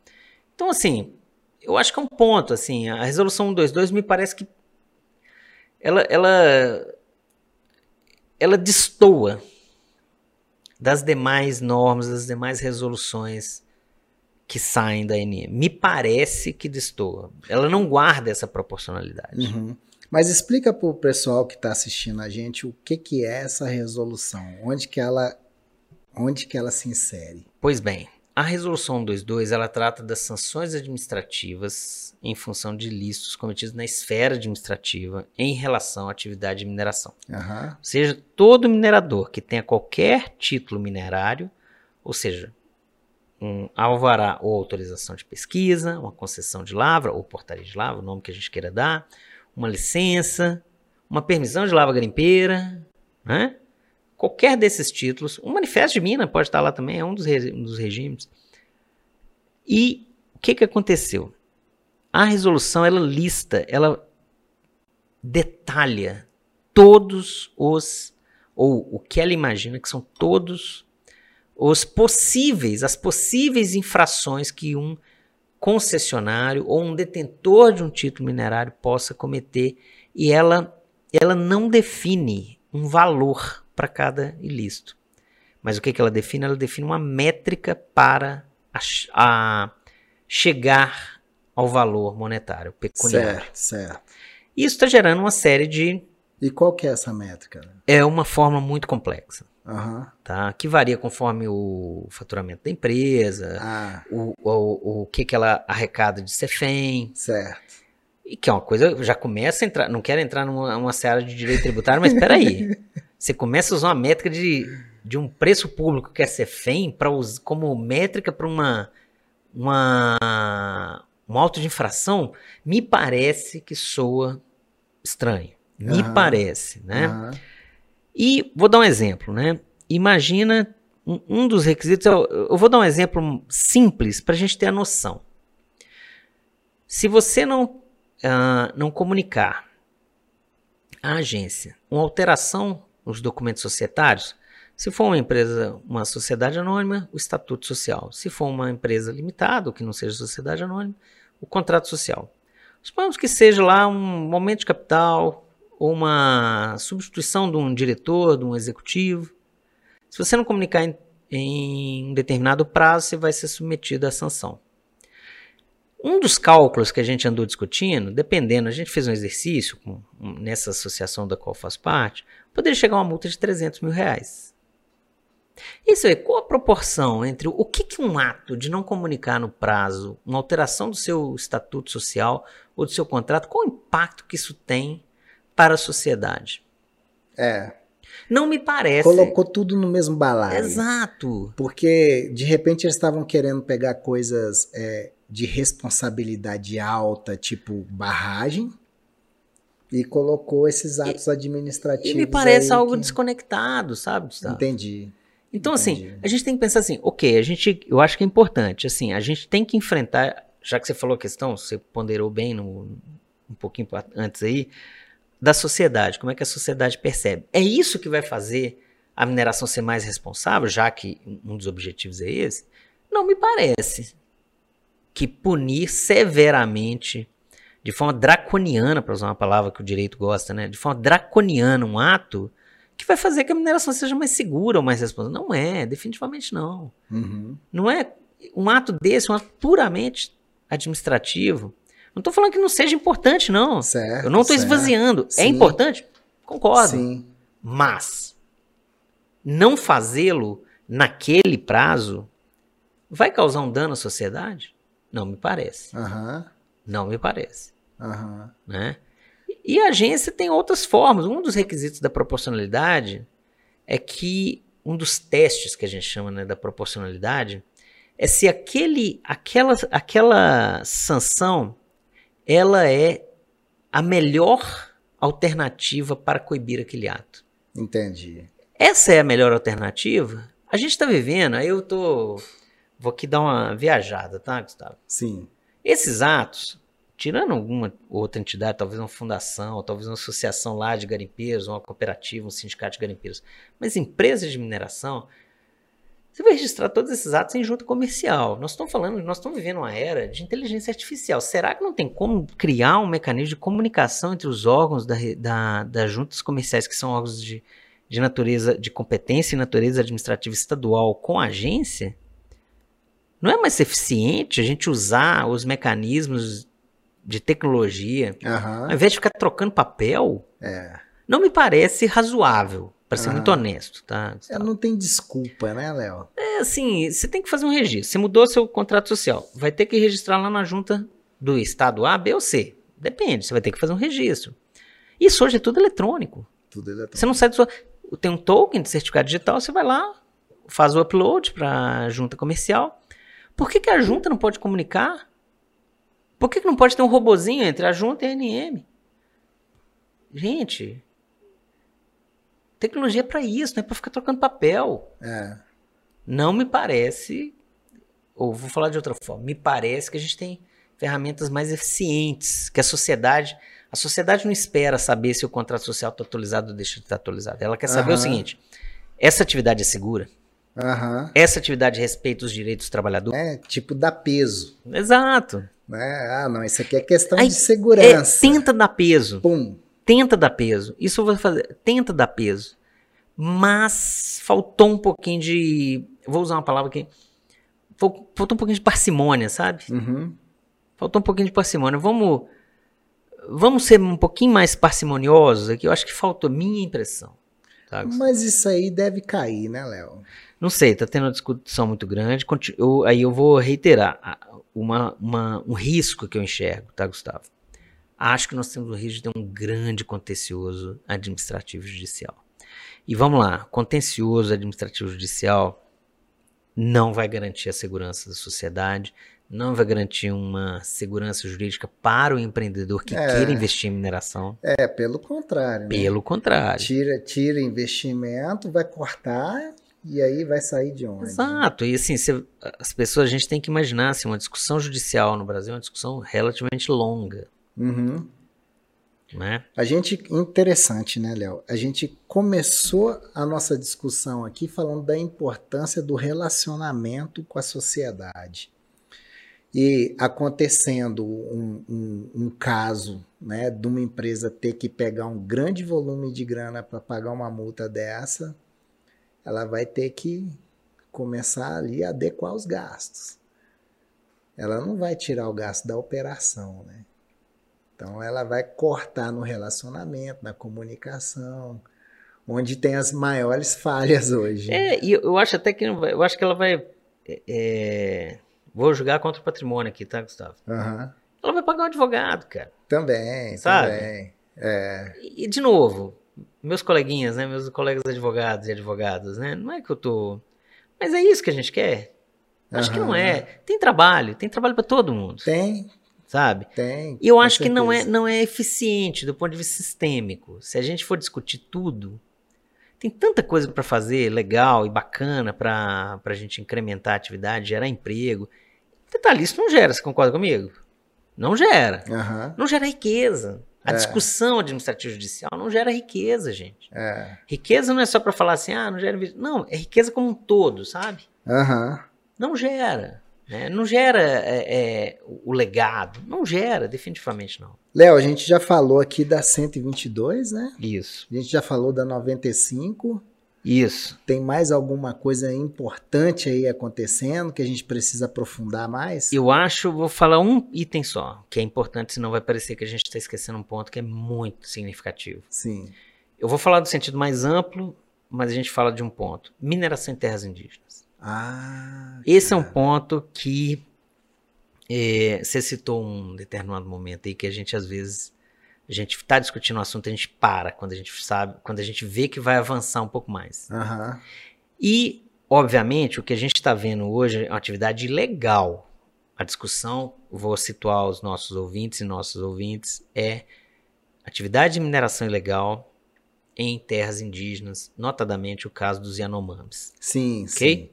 Então, assim, eu acho que é um ponto, assim, a resolução 122 me parece que ela, ela, ela destoa das demais normas, das demais resoluções que saem da ANM. Me parece que destoa. Ela não guarda essa proporcionalidade. Uhum. Mas explica para o pessoal que está assistindo a gente o que, que é essa resolução, onde que ela, onde que ela se insere. Pois bem, a resolução 122 ela trata das sanções administrativas em função de ilícitos cometidos na esfera administrativa em relação à atividade de mineração. Aham, Ou seja, todo minerador que tenha qualquer título minerário, ou seja, um alvará ou autorização de pesquisa, uma concessão de lavra ou portaria de lavra, o nome que a gente queira dar, uma licença, uma permissão de lavra garimpeira, né? qualquer desses títulos, um manifesto de mina pode estar lá também, é um dos, re- um dos regimes. E o que, que aconteceu? A resolução ela lista, ela detalha todos os, ou o que ela imagina que são todos os possíveis, as possíveis infrações que um concessionário ou um detentor de um título minerário possa cometer e ela, ela não define um valor para cada ilícito. Mas o que, que ela define? Ela define uma métrica para a, a chegar ao valor monetário pecuniário. Certo, certo. Isso está gerando uma série de. E qual que é essa métrica? É uma forma muito complexa. Uhum. Tá? Que varia conforme o faturamento da empresa, Ah, o, o, o que, que ela arrecada de CEFEM, certo. e que é uma coisa, já começa a entrar, não quero entrar numa, numa seara de direito tributário, mas espera aí. Você começa a usar uma métrica de, de um preço público que é CEFEM pra como métrica para uma, uma, um auto de infração, me parece que soa estranho. Me Aham. parece, né? Aham. E vou dar um exemplo, né? Imagina um, dos requisitos. Eu, eu vou dar um exemplo simples para a gente ter a noção. Se você não, ah, não comunicar à agência uma alteração nos documentos societários, se for uma empresa, uma sociedade anônima, o estatuto social. Se for uma empresa limitada, que não seja sociedade anônima, o contrato social. Suponhamos que seja lá um momento de capital, uma substituição de um diretor, de um executivo. Se você não comunicar em, em um determinado prazo, você vai ser submetido à sanção. Um dos cálculos que a gente andou discutindo, dependendo, a gente fez um exercício com- nessa associação da qual faz parte, poderia chegar a uma multa de 300 mil reais. Isso aí, qual a proporção entre o que, que um ato de não comunicar no prazo, uma alteração do seu estatuto social ou do seu contrato, qual o impacto que isso tem para a sociedade? É, Não me parece. colocou tudo no mesmo balaio. Exato. Porque, de repente, eles estavam querendo pegar coisas é, de responsabilidade alta, tipo barragem, e colocou esses atos administrativos. E me parece algo que- desconectado, sabe, Gustavo? Entendi. Então, Entendi. assim, a gente tem que pensar assim, ok, a gente, eu acho que é importante, assim, a gente tem que enfrentar, já que você falou a questão, você ponderou bem no, um pouquinho antes aí, da sociedade, como é que a sociedade percebe. É isso que vai fazer a mineração ser mais responsável, já que um dos objetivos é esse? Não me parece que punir severamente, de forma draconiana, para usar uma palavra que o direito gosta, né? De forma draconiana, um ato que vai fazer que a mineração seja mais segura ou mais responsável. Não é, definitivamente não. Uhum. Não é um ato desse, um ato puramente administrativo. Não estou falando que não seja importante, não. Certo. Eu não estou esvaziando. É Sim. importante? Concordo. Sim. Mas não fazê-lo naquele prazo vai causar um dano à sociedade? Não me parece. Aham. Não me parece. Aham. né? E a agência tem outras formas. Um dos requisitos da proporcionalidade é que um dos testes que a gente chama né, da proporcionalidade é se aquele, aquela, aquela sanção ela é a melhor alternativa para coibir aquele ato. Entendi. Essa é a melhor alternativa? A gente está vivendo, aí eu tô. Vou aqui dar uma viajada, tá, Gustavo? Sim. Esses atos, tirando alguma outra entidade, talvez uma fundação, talvez uma associação lá de garimpeiros, uma cooperativa, um sindicato de garimpeiros, mas empresas de mineração, você vai registrar todos esses atos em junta comercial. Nós estamos falando, nós estamos vivendo uma era de inteligência artificial. Será que não tem como criar um mecanismo de comunicação entre os órgãos da, da- das juntas comerciais, que são órgãos de, de natureza, de competência e natureza administrativa estadual, com a agência? Não é mais eficiente a gente usar os mecanismos de tecnologia, Aham. ao invés de ficar trocando papel? É. Não me parece razoável, para ser Aham. muito honesto, tá? É, Não tem desculpa, né, Léo? É assim, você tem que fazer um registro. Você mudou seu contrato social, vai ter que registrar lá na junta do estado A, B ou C. Depende, você vai ter que fazer um registro. Isso hoje é tudo eletrônico. Tudo eletrônico. Você não sai do seu... Tem um token de certificado digital, você vai lá, faz o upload para a junta comercial. Por que, que a junta não pode comunicar? Por que, que não pode ter um robozinho entre a junta e a ANM? Gente, tecnologia é para isso, não é para ficar trocando papel. É. Não me parece, ou vou falar de outra forma, me parece que a gente tem ferramentas mais eficientes, que a sociedade, A sociedade não espera saber se o contrato social está atualizado ou deixa de estar atualizado. Ela quer saber Aham. o seguinte: essa atividade é segura? Aham. Essa atividade respeita os direitos dos trabalhadores? É, tipo, dá peso. Exato. Né? Ah, não, isso aqui é questão Aí, de É, segurança. tenta dar peso. Pum. Tenta dar peso. Isso eu vou fazer. Tenta dar peso. Mas faltou um pouquinho de. Vou usar uma palavra aqui. Fal- Faltou um pouquinho de parcimônia, sabe? Uhum. Faltou um pouquinho de parcimônia. Vamos. Vamos ser um pouquinho mais parcimoniosos aqui. Eu acho que faltou minha impressão. Tá? Mas isso aí deve cair, né, Léo? Não sei, tá tendo uma discussão muito grande. Eu- aí eu vou reiterar uma, uma- um risco que eu enxergo, tá, Gustavo? Acho que nós temos o risco de ter um grande contencioso administrativo judicial. E vamos lá, contencioso administrativo judicial não vai garantir a segurança da sociedade, não vai garantir uma segurança jurídica para o empreendedor que É. queira investir em mineração. É, pelo contrário. né? Pelo contrário. Tira, tira investimento, vai cortar e aí vai sair de onde? Exato, e assim, cê- as pessoas, a gente tem que imaginar, assim, uma discussão judicial no Brasil é uma discussão relativamente longa, Uhum. né? A gente, interessante, né, Léo? A gente começou a nossa discussão aqui falando da importância do relacionamento com a sociedade. E acontecendo um, um- um caso né, de uma empresa ter que pegar um grande volume de grana para pagar uma multa dessa, ela vai ter que começar ali a adequar os gastos. Ela não vai tirar o gasto da operação, né? Então ela vai cortar no relacionamento, na comunicação, onde tem as maiores falhas hoje. É, e eu, acho até que, não vai- eu acho que ela vai, é, é, vou jogar contra o patrimônio aqui, tá, Gustavo? Aham. Ela vai pagar um advogado, cara. Também, Sabe? também. É, E, de novo, meus coleguinhas, né, meus colegas advogados e advogadas, né, não é que eu tô... Mas é isso que a gente quer? Acho que não é. Tem trabalho, tem trabalho para todo mundo, tem, sabe? tem. E eu acho que não é, certeza. não é eficiente do ponto de vista sistêmico. Se a gente for discutir tudo, tem tanta coisa para fazer legal e bacana para a gente incrementar a atividade, gerar emprego. Detalhe, isso não gera, você concorda comigo? Não gera. Aham, Não gera riqueza. A É. discussão administrativa judicial não gera riqueza, gente. é. Riqueza não é só para falar assim, ah, não gera. Não, é riqueza como um todo, sabe? Aham. Não gera. Né? Não gera é, é, o legado. Não gera, definitivamente não. Léo, a gente já falou aqui da 122, né? Isso. A gente já falou da 95. Isso. Tem mais alguma coisa importante aí acontecendo que a gente precisa aprofundar mais? Eu acho, vou falar um item só, que é importante, senão vai parecer que a gente está esquecendo um ponto que é muito significativo. Sim. Eu vou falar do sentido mais amplo, mas a gente fala de um ponto: mineração em terras indígenas. Ah, Esse é um ponto que é, você citou um determinado momento aí que a gente às vezes a gente está discutindo um assunto, a gente para quando a gente sabe, quando a gente vê que vai avançar um pouco mais. aham. E, obviamente, o que a gente está vendo hoje é uma atividade ilegal. A discussão, vou situar os nossos ouvintes e nossos ouvintes, é atividade de mineração ilegal em terras indígenas, notadamente o caso dos Yanomamis. Sim, Ok? sim.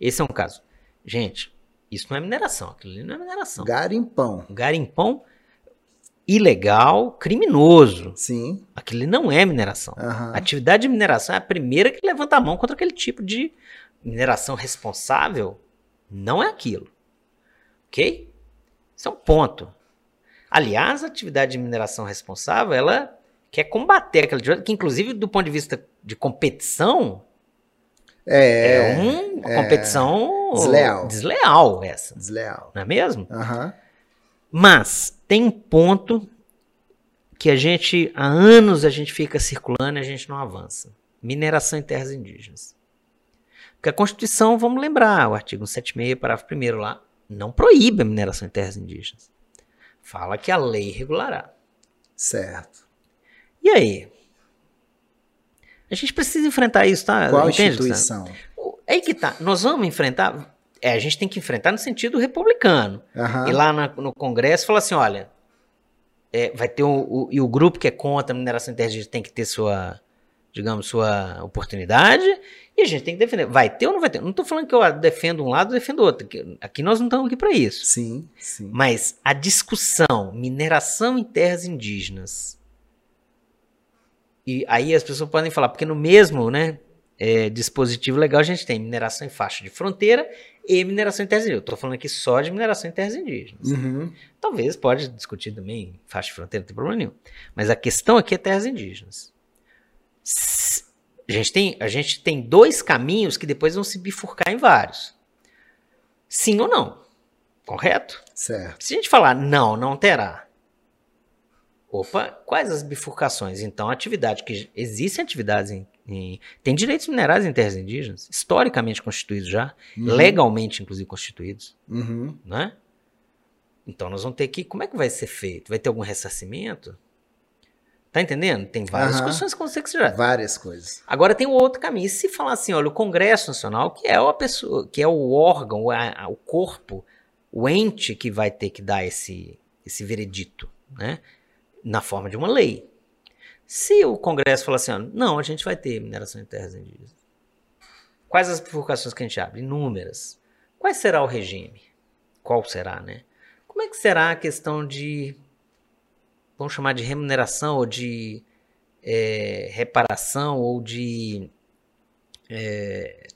Esse é um caso. Gente, isso não é mineração, aquilo ali não é mineração. Garimpão. Garimpão ilegal, criminoso. Sim. Aquilo ali não é mineração. A atividade de mineração é a primeira que levanta a mão contra aquele tipo de mineração responsável. Não é aquilo. Ok? Isso é um ponto. Aliás, a atividade de mineração responsável, ela quer combater aquela atividade, que inclusive do ponto de vista de competição, É, é, um- uma competição Desleal. desleal essa, desleal. não é mesmo? Mas tem um ponto que a gente, há anos a gente fica circulando e a gente não avança. Mineração em terras indígenas. Porque a Constituição, vamos lembrar, o artigo 176, parágrafo 1 lá, não proíbe a mineração em terras indígenas. Fala que a lei regulará. Certo. E aí? A gente precisa enfrentar isso, tá? Qual Entende, instituição? O- Aí que tá. Nós vamos enfrentar. É, a gente tem que enfrentar no sentido republicano. Aham. E lá na- no Congresso fala assim: olha, é, vai ter o, o- e o grupo que é contra a mineração em terras indígenas tem que ter sua, digamos, sua oportunidade e a gente tem que defender. Vai ter ou não vai ter? Não estou falando que eu defendo um lado ou defendo outro. Aqui nós não estamos aqui para isso. Sim, sim. Mas a discussão, mineração em terras indígenas. E aí as pessoas podem falar, porque no mesmo né, é, dispositivo legal a gente tem mineração em faixa de fronteira e mineração em terras indígenas. Eu estou falando aqui só de mineração em terras indígenas. Uhum. Talvez pode discutir também faixa de fronteira, não tem problema nenhum. Mas a questão aqui é terras indígenas. A gente, tem, a gente tem dois caminhos que depois vão se bifurcar em vários. Sim ou não? Correto? Certo. Se a gente falar não, não terá. Opa, quais as bifurcações? Então, atividade que existem atividades em, em, tem direitos minerais em terras indígenas, historicamente constituídos já, uhum. legalmente inclusive constituídos, uhum. né? Então nós vamos ter que, como é que vai ser feito? Vai ter algum ressarcimento? Tá entendendo? Tem várias uhum. questões que vão ser que já. Várias coisas. Agora tem um outro caminho. E se falar assim, olha, o Congresso Nacional, que é a pessoa, que é o órgão, a, o corpo, o ente que vai ter que dar esse, esse veredito, né? Na forma de uma lei. Se o Congresso falar assim, não, a gente vai ter mineração em terras indígenas. Quais as bifurcações que a gente abre? Inúmeras. Qual será o regime? Qual será, né? Como é que será a questão de vamos chamar de remuneração ou de é, reparação ou de é,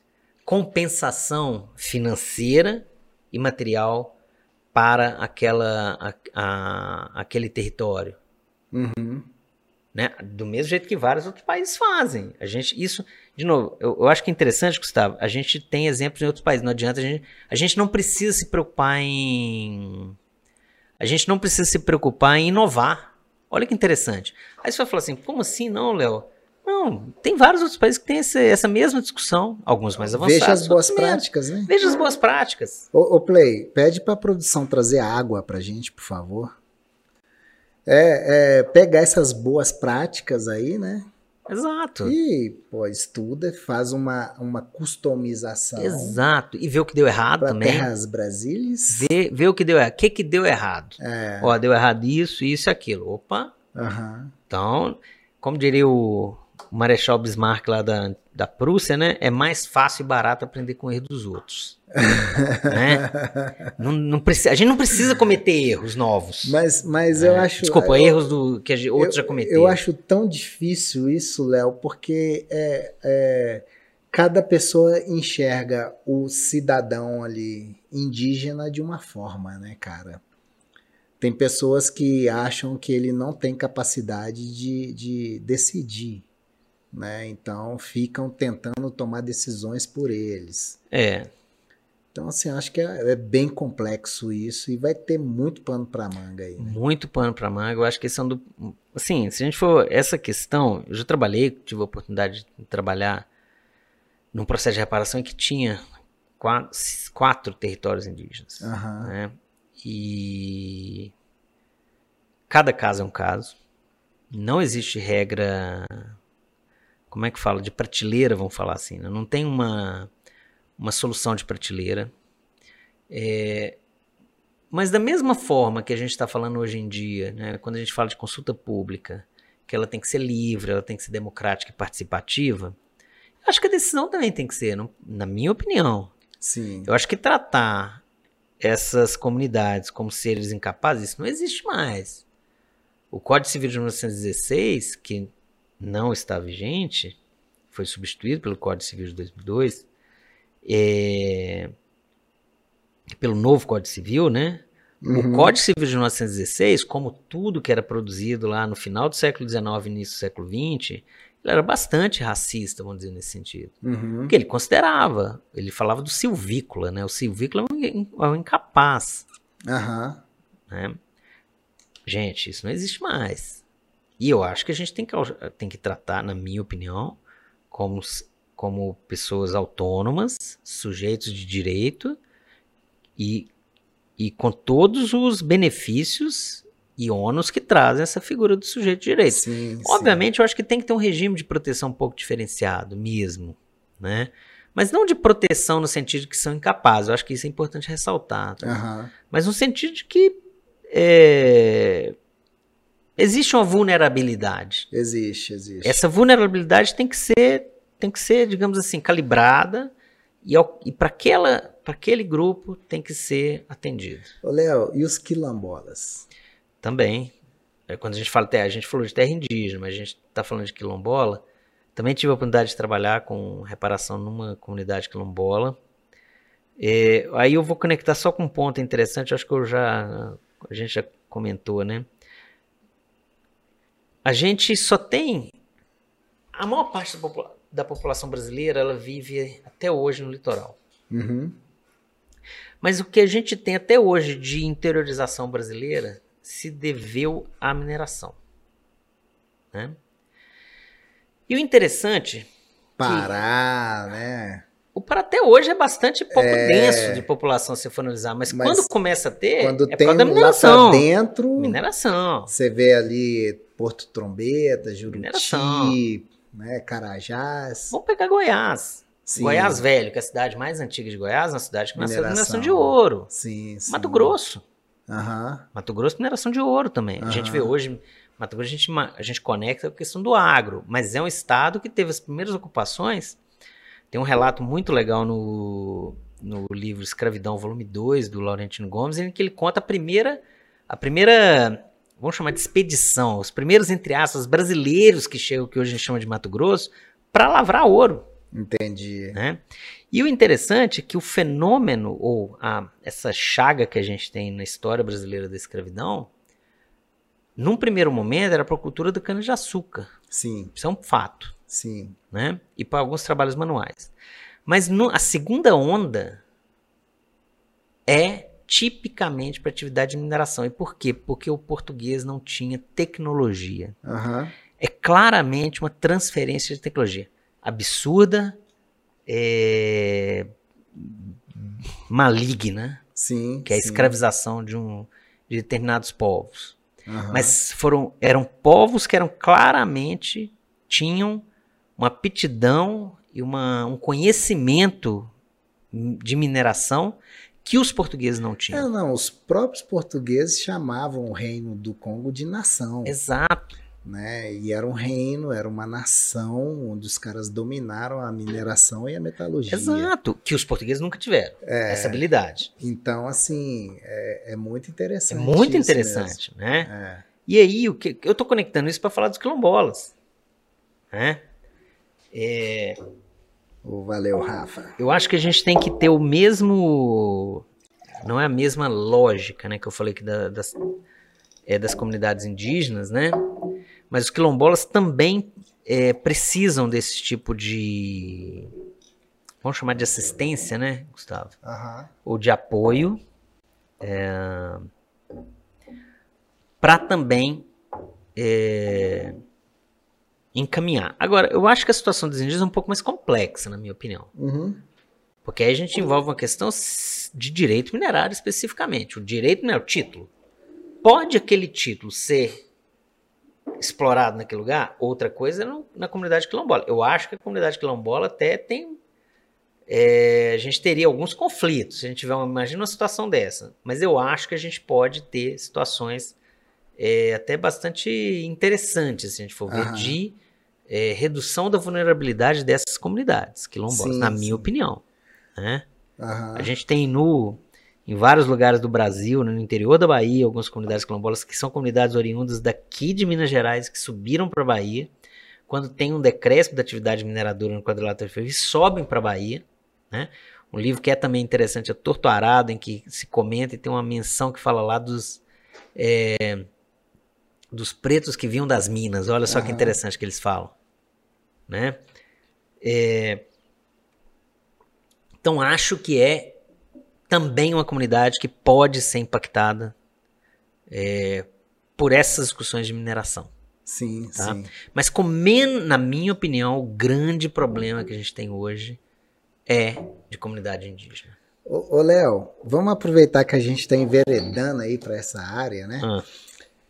compensação financeira e material para aquela, a, a, aquele território. Uhum. Né? Do mesmo jeito que vários outros países fazem. A gente, isso, de novo, eu, eu, acho que é interessante, Gustavo, a gente tem exemplos em outros países. Não adianta a gente. A gente não precisa se preocupar em. A gente não precisa se preocupar em inovar. Olha que interessante. Aí você vai falar assim, como assim não, Léo? Não, tem vários outros países que têm esse, essa mesma discussão, alguns mais avançados. Veja as boas práticas, né? Veja as boas práticas. Ô, ô Play, pede para a produção trazer água para gente, por favor. É, é, pegar essas boas práticas aí, né? Exato. E, pô, estuda, faz uma, uma customização. Exato. E vê o que deu errado também. Terras Brasílias. Vê, vê o que deu errado. O que, que deu errado? É. Ó, deu errado isso, isso e aquilo. Opa. Uhum. Então, como diria o Marechal Bismarck lá da, da Prússia, né? É mais fácil e barato aprender com o erro dos outros. né? não, não precisa, a gente não precisa cometer erros novos. Mas, mas é. eu acho. Desculpa, eu, erros do, que gente, outros eu, já cometeram. Eu acho tão difícil isso, Léo, porque é, é, cada pessoa enxerga o cidadão ali indígena de uma forma, né, cara? Tem pessoas que acham que ele não tem capacidade de, de decidir né? Então ficam tentando tomar decisões por eles. É. Então, assim, acho que é, é bem complexo isso e vai ter muito pano para manga aí. Né? Muito pano para manga. Eu acho que são do. Assim, se a gente for. Essa questão, eu já trabalhei, tive a oportunidade de trabalhar num processo de reparação que tinha quatro, quatro territórios indígenas. Uhum. Né? E. Cada caso é um caso. Não existe regra como é que fala? De prateleira, vamos falar assim. Né? Não tem uma, uma solução de prateleira. É, mas da mesma forma que a gente está falando hoje em dia, né, quando a gente fala de consulta pública, que ela tem que ser livre, ela tem que ser democrática e participativa, acho que a decisão também tem que ser, não, na minha opinião. Sim. Eu acho que tratar essas comunidades como seres incapazes, isso não existe mais. O Código Civil de 1916, que não está vigente, foi substituído pelo Código Civil de 2002, é, pelo novo Código Civil, né? Uhum. O Código Civil de 1916, como tudo que era produzido lá no final do século XIX e início do século XX, ele era bastante racista, vamos dizer, nesse sentido. Uhum. Porque ele considerava, ele falava do silvícola, né? O silvícola é um incapaz. Uhum. Né? Gente, isso não existe mais. E eu acho que a gente tem que, tem que tratar, na minha opinião, como, como pessoas autônomas, sujeitos de direito e, e com todos os benefícios e ônus que trazem essa figura do sujeito de direito. Sim, Obviamente, sim. eu acho que tem que ter um regime de proteção um pouco diferenciado mesmo, né? Mas não de proteção no sentido de que são incapazes, eu acho que isso é importante ressaltar. Tá? Mas no sentido de que é, existe uma vulnerabilidade. Existe, existe. Essa vulnerabilidade tem que ser, tem que ser, digamos assim, calibrada e, e para aquela, para aquele grupo tem que ser atendido. Ô, Léo, e os quilombolas? Também. É, Quando a gente fala terra, a gente falou de terra indígena, mas a gente está falando de quilombola. Também tive a oportunidade de trabalhar com reparação numa comunidade quilombola. É, aí eu vou conectar só com um ponto interessante, acho que eu já a gente já comentou, né? A gente só tem a maior parte da, popula- da população brasileira, ela vive até hoje no litoral. Uhum. Mas o que a gente tem até hoje de interiorização brasileira se deveu à mineração. né? E o interessante, Pará, né? o Pará até hoje é bastante pouco denso de população, se for analisar, mas, Mas quando começa a ter, Quando é tem da lá pra mineração. dentro, Mineração. você vê ali Porto Trombeta, Juruti, Mineração. né, Carajás. Vamos pegar Goiás. Sim, Goiás Velho, que é a cidade mais antiga de Goiás, uma cidade que nasceu Mineração. mineração de ouro. Sim, sim. Mato Grosso. Aham. Mato Grosso, mineração de ouro também. A gente vê hoje, Mato Grosso, a gente, a gente conecta a questão do agro, mas é um estado que teve as primeiras ocupações. Tem um relato muito legal no, no livro Escravidão, volume 2, do Laurentino Gomes, em que ele conta a primeira, a primeira, vamos chamar de expedição, os primeiros, entre aspas, brasileiros que chegam, que hoje a gente chama de Mato Grosso, para lavrar ouro Entendi. né? E o interessante é que o fenômeno, ou a, essa chaga que a gente tem na história brasileira da escravidão, num primeiro momento era para a cultura da cana-de-açúcar. Sim, Isso é um fato, sim. né? E para alguns trabalhos manuais. Mas no- a segunda onda é tipicamente para atividade de mineração. E por quê? Porque o português não tinha tecnologia Aham. é claramente uma transferência de tecnologia absurda, é, maligna, Sim. que é a sim. escravização de, um, de determinados povos. Aham. Mas foram eram povos que eram claramente tinham uma aptidão e uma, um conhecimento de mineração que os portugueses não É, tinham. não, os próprios portugueses chamavam o reino do Congo de nação, Exato. né? E era um reino, era uma nação onde os caras dominaram a mineração e a metalurgia. Exato. Que os portugueses nunca tiveram É, essa habilidade. então, assim, é, é muito É interessante. muito isso interessante, né? É. E aí, o que eu tô conectando isso para falar dos quilombolas, né? É, valeu, Rafa. eu acho que a gente tem que ter o mesmo, não é a mesma lógica, né? Que eu falei que da- das, é, das comunidades indígenas, né? Mas os quilombolas também é, precisam desse tipo de, vamos chamar de assistência, né, Gustavo? Aham. ou de apoio para também é, encaminhar. Agora, eu acho que a situação dos indígenas é um pouco mais complexa, na minha opinião. Uhum. Porque aí a gente envolve uma questão de direito minerário especificamente. O direito não é o título. Pode aquele título ser explorado naquele lugar? Outra coisa é na comunidade quilombola. Eu acho que a comunidade quilombola até tem. é, a gente teria alguns conflitos se a gente tiver uma, imagina uma situação dessa. Mas eu acho que a gente pode ter situações é, até bastante interessantes, se a gente for ver, Aham. de é, redução da vulnerabilidade dessas comunidades quilombolas, Sim, na sim. minha opinião. Né? Aham. A gente tem no, em vários lugares do Brasil, né, no interior da Bahia, algumas comunidades quilombolas que são comunidades oriundas daqui de Minas Gerais, que subiram para a Bahia. Quando tem um decréscimo da atividade mineradora no quadrilátero ferroviário, sobem para a Bahia. Né? Um livro que é também interessante é Torto Arado, em que se comenta e tem uma menção que fala lá dos, é, dos pretos que vinham das minas. Olha só que Aham. interessante que eles falam. Né? É, então acho que é também uma comunidade que pode ser impactada é, por essas discussões de mineração. Sim, Tá? sim. Mas com men- na minha opinião, o grande problema que a gente tem hoje é de comunidade indígena. Ô, ô, Léo, vamos aproveitar que a gente está enveredando aí para essa área, né? Ah,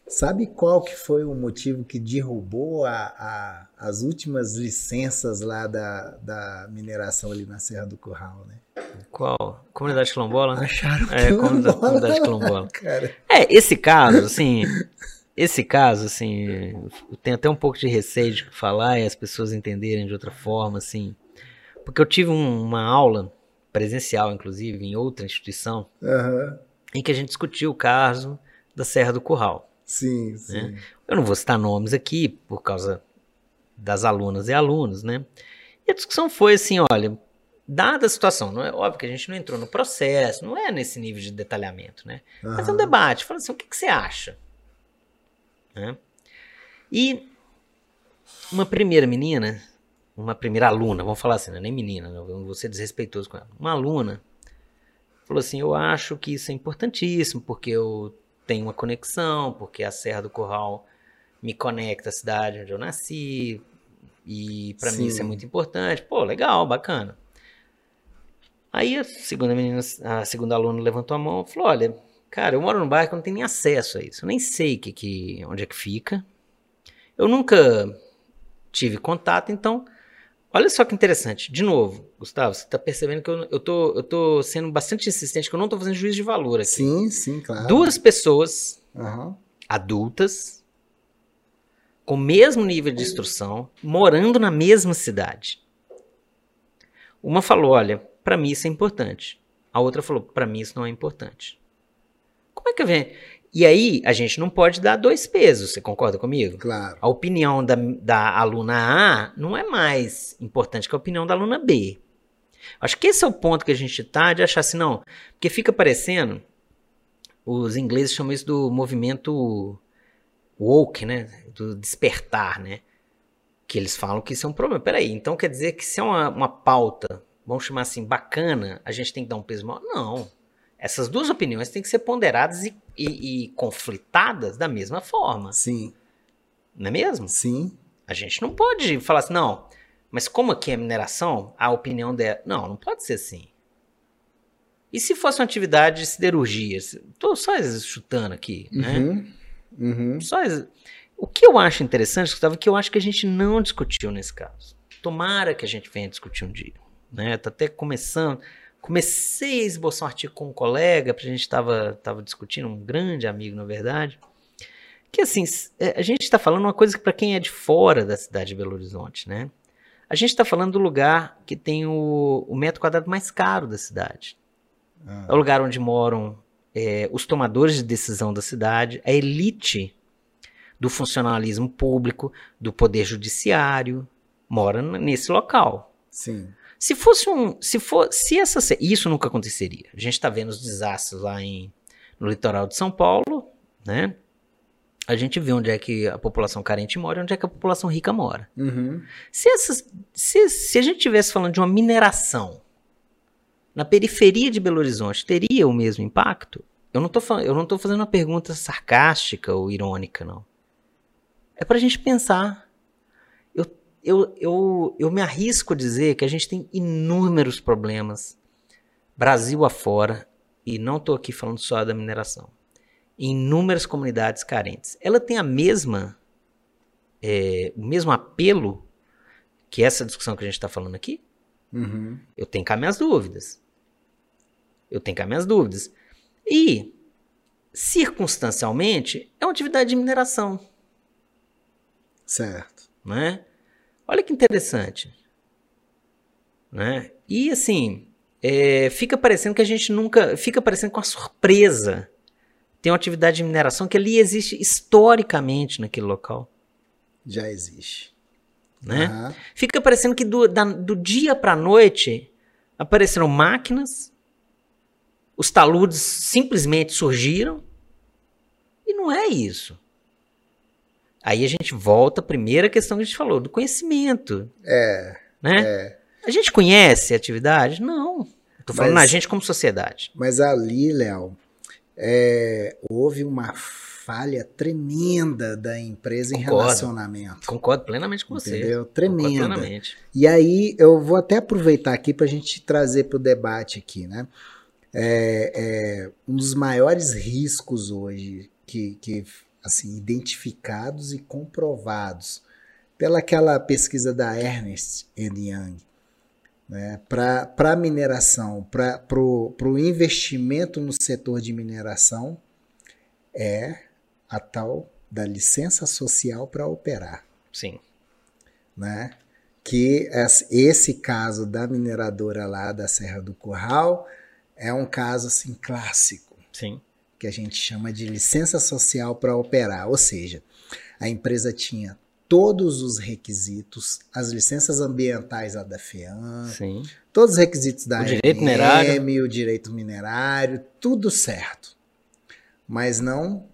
Sabe qual que foi o motivo que derrubou a, a- as últimas licenças lá da, da mineração ali na Serra do Curral, né? qual? Comunidade quilombola? Acharam É, que comunidade, comunidade quilombola. Cara, É, esse caso, assim, esse caso, assim, eu tenho até um pouco de receio de falar e as pessoas entenderem de outra forma, assim. Porque eu tive um, uma aula presencial, inclusive, em outra instituição, Aham. em que a gente discutiu o caso da Serra do Curral. Sim, sim. Eu não vou citar nomes aqui por causa das alunas e alunos, né? E a discussão foi assim, olha, dada a situação, não é óbvio que a gente não entrou no processo, não é nesse nível de detalhamento, né? Mas é um debate, fala assim, o que, que você acha? Né? E uma primeira menina, uma primeira aluna, vamos falar assim, não é nem menina, não vou ser desrespeitoso com ela. Uma aluna falou assim, eu acho que isso é importantíssimo, porque eu tenho uma conexão, porque a Serra do Curral me conecta à cidade onde eu nasci, e para mim isso é muito importante. Pô, legal, bacana. Aí a segunda menina, a segunda aluna levantou a mão e falou: Olha, cara, eu moro num bairro que eu não tenho nem acesso a isso. Eu nem sei que, que, onde é que fica. Eu nunca tive contato, então. Olha só que interessante. De novo, Gustavo, você tá percebendo que eu, eu, tô, eu tô sendo bastante insistente, que eu não tô fazendo juízo de valor aqui. Sim, sim, claro. Duas pessoas Aham. adultas, com o mesmo nível de instrução, morando na mesma cidade. Uma falou: Olha, para mim isso é importante. A outra falou: Para mim isso não é importante. Como é que vem? E aí, a gente não pode dar dois pesos, você concorda comigo? Claro. A opinião da, da aluna A não é mais importante que a opinião da aluna B. Acho que esse é o ponto que a gente tá de achar assim, não. Porque fica parecendo. Os ingleses chamam isso do movimento woke, né? Do despertar, né? Que eles falam que isso é um problema. Peraí, então quer dizer que se é uma, uma pauta, vamos chamar assim, bacana, a gente tem que dar um peso maior? Não. Essas duas opiniões têm que ser ponderadas e, e- e conflitadas da mesma forma. Sim, Não é mesmo? sim. A gente não pode falar assim, não, mas como aqui é mineração, a opinião dela. Não, não pode ser assim. E se fosse uma atividade de siderurgia? Estou só chutando aqui, né? Uhum. Uhum. Só O que eu acho interessante, Gustavo, é que eu acho que a gente não discutiu nesse caso. Tomara que a gente venha discutir um dia. Né? Tá até começando. Comecei a esboçar um artigo com um colega, a gente estava tava discutindo, um grande amigo, na verdade. Que assim, é, a gente está falando uma coisa que para quem é de fora da cidade de Belo Horizonte, né? A gente está falando do lugar que tem o, o metro quadrado mais caro da cidade. Ah. É o lugar onde moram é, os tomadores de decisão da cidade, a elite do funcionalismo público, do poder judiciário, mora nesse local. Sim. Se fosse um, se for, se essa, isso nunca aconteceria. A gente está vendo os desastres lá em, no litoral de São Paulo, né? A gente vê onde é que a população carente mora e onde é que a população rica mora. Uhum. Se, essas, se, se a gente estivesse falando de uma mineração na periferia de Belo Horizonte, teria o mesmo impacto? Eu não estou fazendo uma pergunta sarcástica ou irônica, não. É para a gente pensar. Eu, eu, eu, eu me arrisco a dizer que a gente tem inúmeros problemas, Brasil afora, e não estou aqui falando só da mineração, em inúmeras comunidades carentes. Ela tem a mesma é, o mesmo apelo que essa discussão que a gente está falando aqui? Uhum. Eu tenho cá minhas dúvidas. Eu tenho cá minhas dúvidas. E, circunstancialmente, é uma atividade de mineração, Certo. né? Olha que interessante. Né? E, assim, é, fica parecendo que a gente nunca... Fica parecendo com a surpresa. Tem uma atividade de mineração que ali existe historicamente naquele local, Já existe. Né? Aham. Fica parecendo que do, da- do dia para noite apareceram máquinas, os taludes simplesmente surgiram, e não é isso. Aí a gente volta à primeira questão que a gente falou, do conhecimento. É, Né? é. A gente conhece a atividade? Não. Estou falando Mas- a gente como sociedade. Mas ali, Léo, é, houve uma falha tremenda da empresa em Concordo. relacionamento. Concordo plenamente com você. Entendeu? Concordo Tremenda. plenamente. E aí eu vou até aproveitar aqui para a gente trazer para o debate aqui, né? É, é, um dos maiores riscos hoje que, que assim identificados e comprovados pelaquela pesquisa da Ernest Young, né? Para a mineração, para o investimento no setor de mineração é a tal da licença social para operar, Sim. né? Que es- esse caso da mineradora lá da Serra do Curral é um caso assim clássico, Sim. que a gente chama de licença social para operar, ou seja, a empresa tinha todos os requisitos, as licenças ambientais lá da FEAM, Sim. todos os requisitos da O direito ANM, minerário. o direito minerário, tudo certo. Mas não,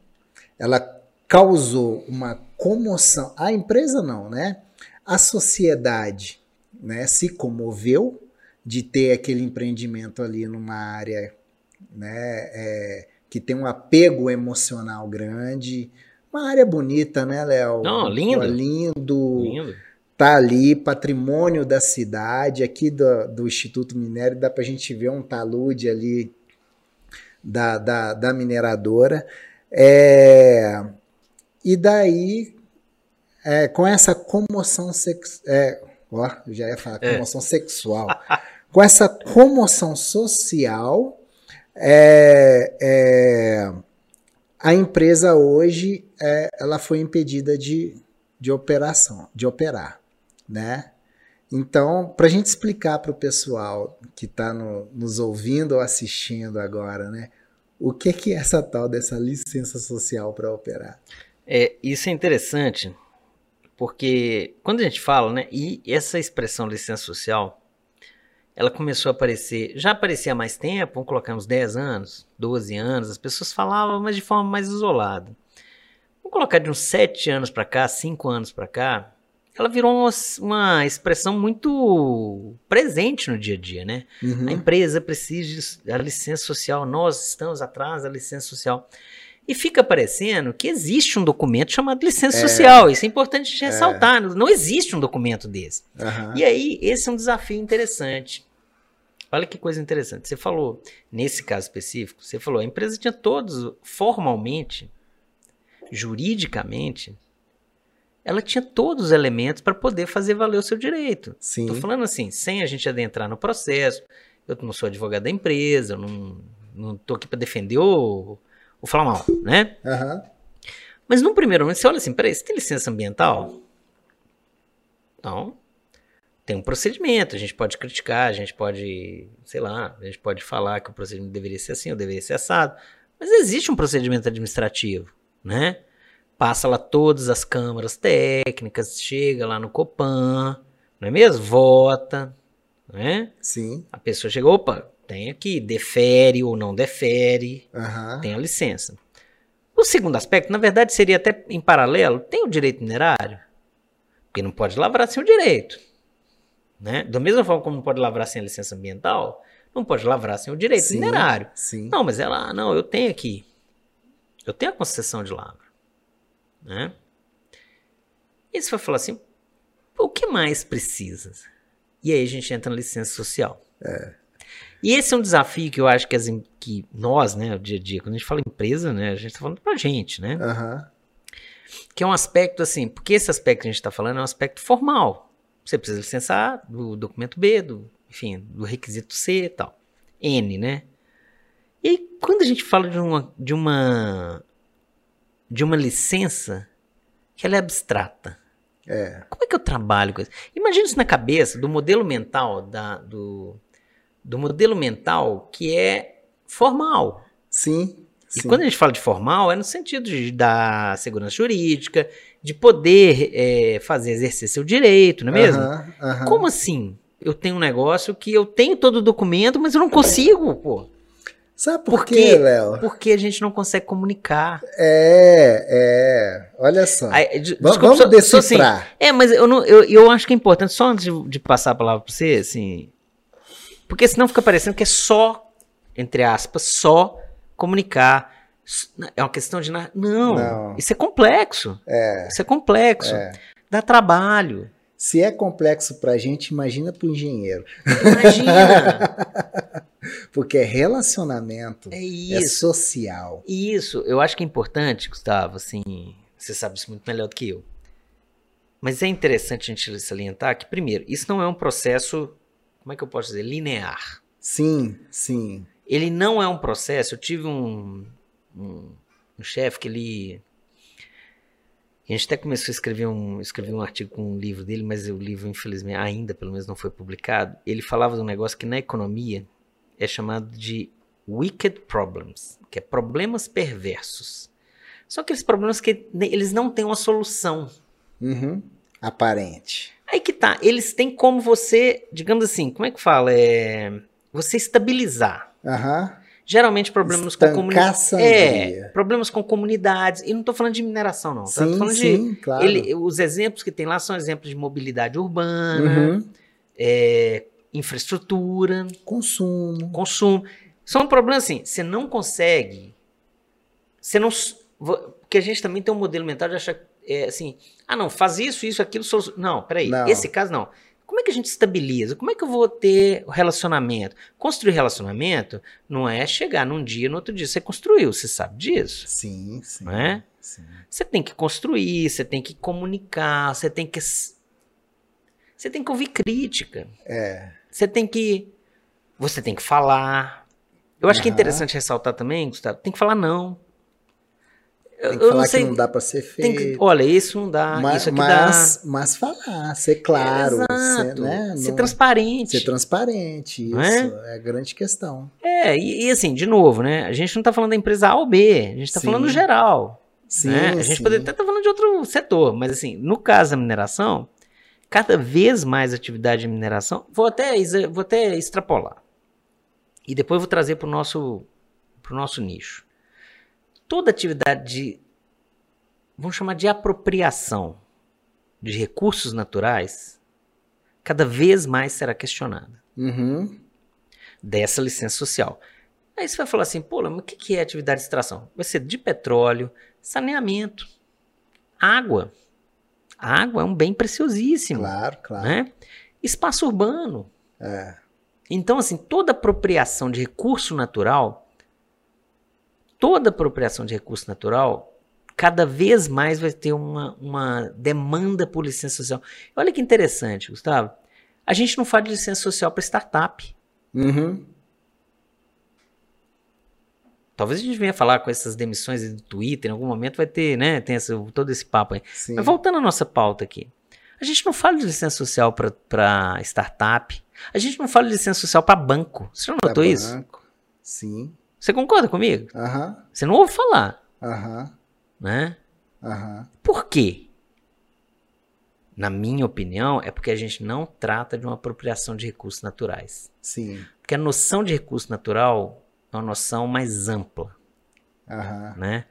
ela causou uma comoção. A empresa não, né? A sociedade, né, se comoveu de ter aquele empreendimento ali numa área, né, é, que tem um apego emocional grande. Uma área bonita, né, Léo? Não, lindo. Pô, lindo Lindo. tá ali, patrimônio da cidade, aqui do, do Instituto Minério, dá para a gente ver um talude ali da, da, da mineradora. É, e daí, é, com essa comoção sexual, ó, eu já ia falar É. comoção sexual, com essa comoção social, é, é, a empresa hoje é, ela foi impedida de, de operação, de operar, né? Então, para a gente explicar para o pessoal que está no, nos ouvindo ou assistindo agora, né? O que, que é essa tal dessa licença social para operar? É, isso é interessante, porque quando a gente fala, né, e essa expressão licença social, ela começou a aparecer, já aparecia há mais tempo, vamos colocar uns 10 anos, 12 anos, as pessoas falavam, mas de forma mais isolada. Vamos colocar de uns 7 anos para cá, 5 anos para cá, ela virou uma, uma expressão muito presente no dia a dia, né? Uhum. A empresa precisa da licença social, nós estamos atrás da licença social. E fica parecendo que existe um documento chamado licença social. Isso é importante a gente ressaltar. Não existe um documento desse. Aham. E aí, esse é um desafio interessante. Olha que coisa interessante. Você falou, nesse caso específico, você falou, a empresa tinha todos, formalmente, juridicamente, ela tinha todos os elementos para poder fazer valer o seu direito. Sim. Tô falando assim, sem a gente adentrar no processo. Eu não sou advogado da empresa, eu não, não tô aqui para defender o, o falar mal, né? Aham. Mas num primeiro momento você olha assim, peraí, você tem licença ambiental? Então, tem um procedimento, a gente pode criticar, a gente pode, sei lá, a gente pode falar que o procedimento deveria ser assim ou deveria ser assado, mas existe um procedimento administrativo, né? Passa lá todas as câmaras técnicas, chega lá no Copan, não é mesmo? Vota, né? Sim. A pessoa chega, opa, tem aqui, defere ou não defere, Aham. tem a licença. O segundo aspecto, na verdade, seria até em paralelo, tem o direito minerário, porque não pode lavrar sem o direito. Né? Da mesma forma como não pode lavrar sem a licença ambiental, não pode lavrar sem o direito Sim, minerário. Sim. Não, mas ela, ah, não, eu tenho aqui. Eu tenho a concessão de lavra. Né? E você vai falar assim, o que mais precisa? E aí a gente entra na licença social. E esse é um desafio que eu acho que, as, que nós, né, o dia a dia, quando a gente fala empresa, né, a gente está falando pra gente, né? Aham. Que é um aspecto assim, porque esse aspecto que a gente está falando é um aspecto formal. Você precisa licenciar do documento B, do, enfim, do requisito C e tal. N, né? E aí, quando a gente fala de uma, de uma, de uma licença que ela é abstrata, É. como é que eu trabalho com isso? Imagina isso na cabeça do modelo mental, da, do, do modelo mental que é formal. Sim. E sim. quando a gente fala de formal, é no sentido de dar segurança jurídica, de poder é, fazer exercer seu direito, não é mesmo? Como assim? Eu tenho um negócio que eu tenho todo o documento, mas eu não consigo, pô. Sabe por, Por quê? Léo? Porque a gente não consegue comunicar. É, é. Olha só. Aí, desculpa, Vamos só- só assim, decifrar. É, mas eu, não, eu, eu acho que é importante, só antes de, de passar a palavra para você, assim. Porque senão fica parecendo que é só, entre aspas, só comunicar. É uma questão de. Não, Não. isso é complexo. É. Isso é complexo. É. Dá trabalho. Se é complexo pra gente, imagina pro engenheiro. Imagina. Porque relacionamento é é isso. social. Isso, eu acho que é importante, Gustavo, assim, você sabe isso muito melhor do que eu. Mas é interessante a gente salientar que, primeiro, isso não é um processo, como é que eu posso dizer, linear. Sim, sim. Ele não é um processo. Eu tive um, um, um chefe que ele. A gente até começou a escrever um, escrever um artigo com um livro dele, mas o livro, infelizmente, ainda pelo menos não foi publicado. Ele falava de um negócio que na economia é chamado de wicked problems, que é problemas perversos. São aqueles problemas que eles não têm uma solução. Uhum. Aparente. Aí que tá, eles têm como você, digamos assim, como é que fala? É, você estabilizar. Aham. Geralmente problemas Estancar com comunidades. É, problemas com comunidades. E não estou falando de mineração, não. tá? Sim, falando de. sim, claro. ele- os exemplos que tem lá são exemplos de mobilidade urbana, Uhum. é, infraestrutura, Consumo. consumo. São problemas assim, você não consegue. Você não. Porque a gente também tem um modelo mental de achar é, assim, ah, não, faz isso, isso, aquilo. sou- Não, peraí. Não. Esse caso não. Como é que a gente estabiliza? Como é que eu vou ter o relacionamento? Construir relacionamento não é chegar num dia, no outro dia você construiu, você sabe disso. Sim, sim. Não é? sim. Você tem que construir, você tem que comunicar, você tem que. Você tem que ouvir crítica. É. Você tem que. Você tem que falar. Eu acho que é interessante ressaltar também, Gustavo, tem que falar não. Eu, Tem que eu falar não sei. que não dá pra ser feito. que, olha, isso não dá, mas, isso aqui mas, mas falar, ser claro, ser, né, Ser não- transparente. ser transparente, isso Não é? é? a grande questão. É, e, e assim, de novo, né? A gente não tá falando da empresa A ou B, a gente tá Sim. falando geral. Sim, né? A gente sim. poderia até estar falando de outro setor, mas assim, no caso da mineração, cada vez mais atividade de mineração, vou até, vou até extrapolar. E depois vou trazer para o nosso, pro nosso nicho. Toda atividade de, vamos chamar de apropriação de recursos naturais, cada vez mais será questionada Uhum. dessa licença social. Aí você vai falar assim, pô, mas o que que é atividade de extração? Vai ser de petróleo, saneamento, água. A água é um bem preciosíssimo, Claro, claro. né? Espaço urbano. É. Então, assim, toda apropriação de recurso natural, toda apropriação de recurso natural, cada vez mais vai ter uma, uma demanda por licença social. Olha que interessante, Gustavo. A gente não fala de licença social para startup. Uhum. Talvez a gente venha falar com essas demissões do Twitter, em algum momento vai ter, né? Tem esse- todo esse papo aí. Sim. Mas voltando à nossa pauta aqui. A gente não fala de licença social para startup. A gente não fala de licença social para banco. Você já Pra notou isso? banco. Sim. Você concorda comigo? Aham. Você não ouve falar, Aham. né? Aham. Por quê? Na minha opinião, é porque a gente não trata de uma apropriação de recursos naturais. Sim. Porque a noção de recurso natural uma noção mais ampla. Aham. né?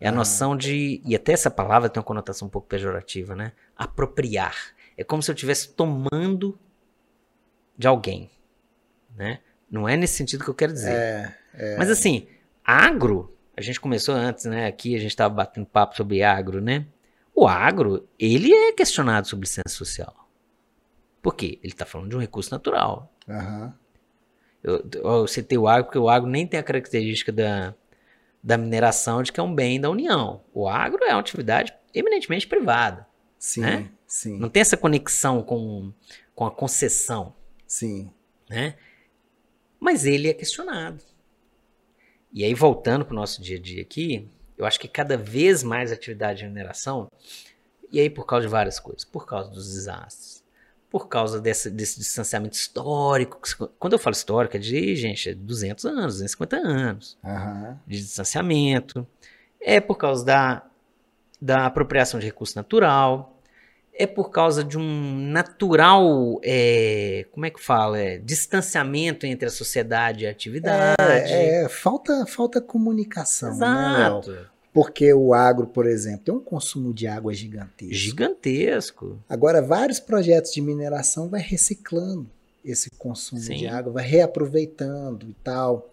É a noção de. E até essa palavra tem uma conotação um pouco pejorativa, né? Apropriar. É como se eu estivesse tomando de alguém, né? Não é nesse sentido que eu quero dizer. É. Mas assim, agro, a gente começou antes, né? Aqui a gente estava batendo papo sobre agro, né? O agro, ele é questionado sobre licença social. Por quê? Ele está falando de um recurso natural. Aham. Eu, eu citei o agro porque o agro nem tem a característica da, da mineração de que é um bem da União. O agro é uma atividade eminentemente privada. Sim. Né? Sim. Não tem essa conexão com, com a concessão, Sim. né? Mas ele é questionado. E aí, voltando para o nosso dia a dia aqui, eu acho que cada vez mais a atividade de mineração, e aí por causa de várias coisas, por causa dos desastres, por causa desse, desse distanciamento histórico. Quando eu falo histórico, é de, gente, é 200 anos, 250 anos Aham. de distanciamento, é por causa da, da apropriação de recurso natural, é por causa de um natural, é, como é que fala, é, distanciamento entre a sociedade e a atividade. É, é, falta, falta comunicação, né? Exato. Porque o agro, por exemplo, tem um consumo de água gigantesco. Gigantesco. Agora, vários projetos de mineração vai reciclando esse consumo Sim. de água, vai reaproveitando e tal.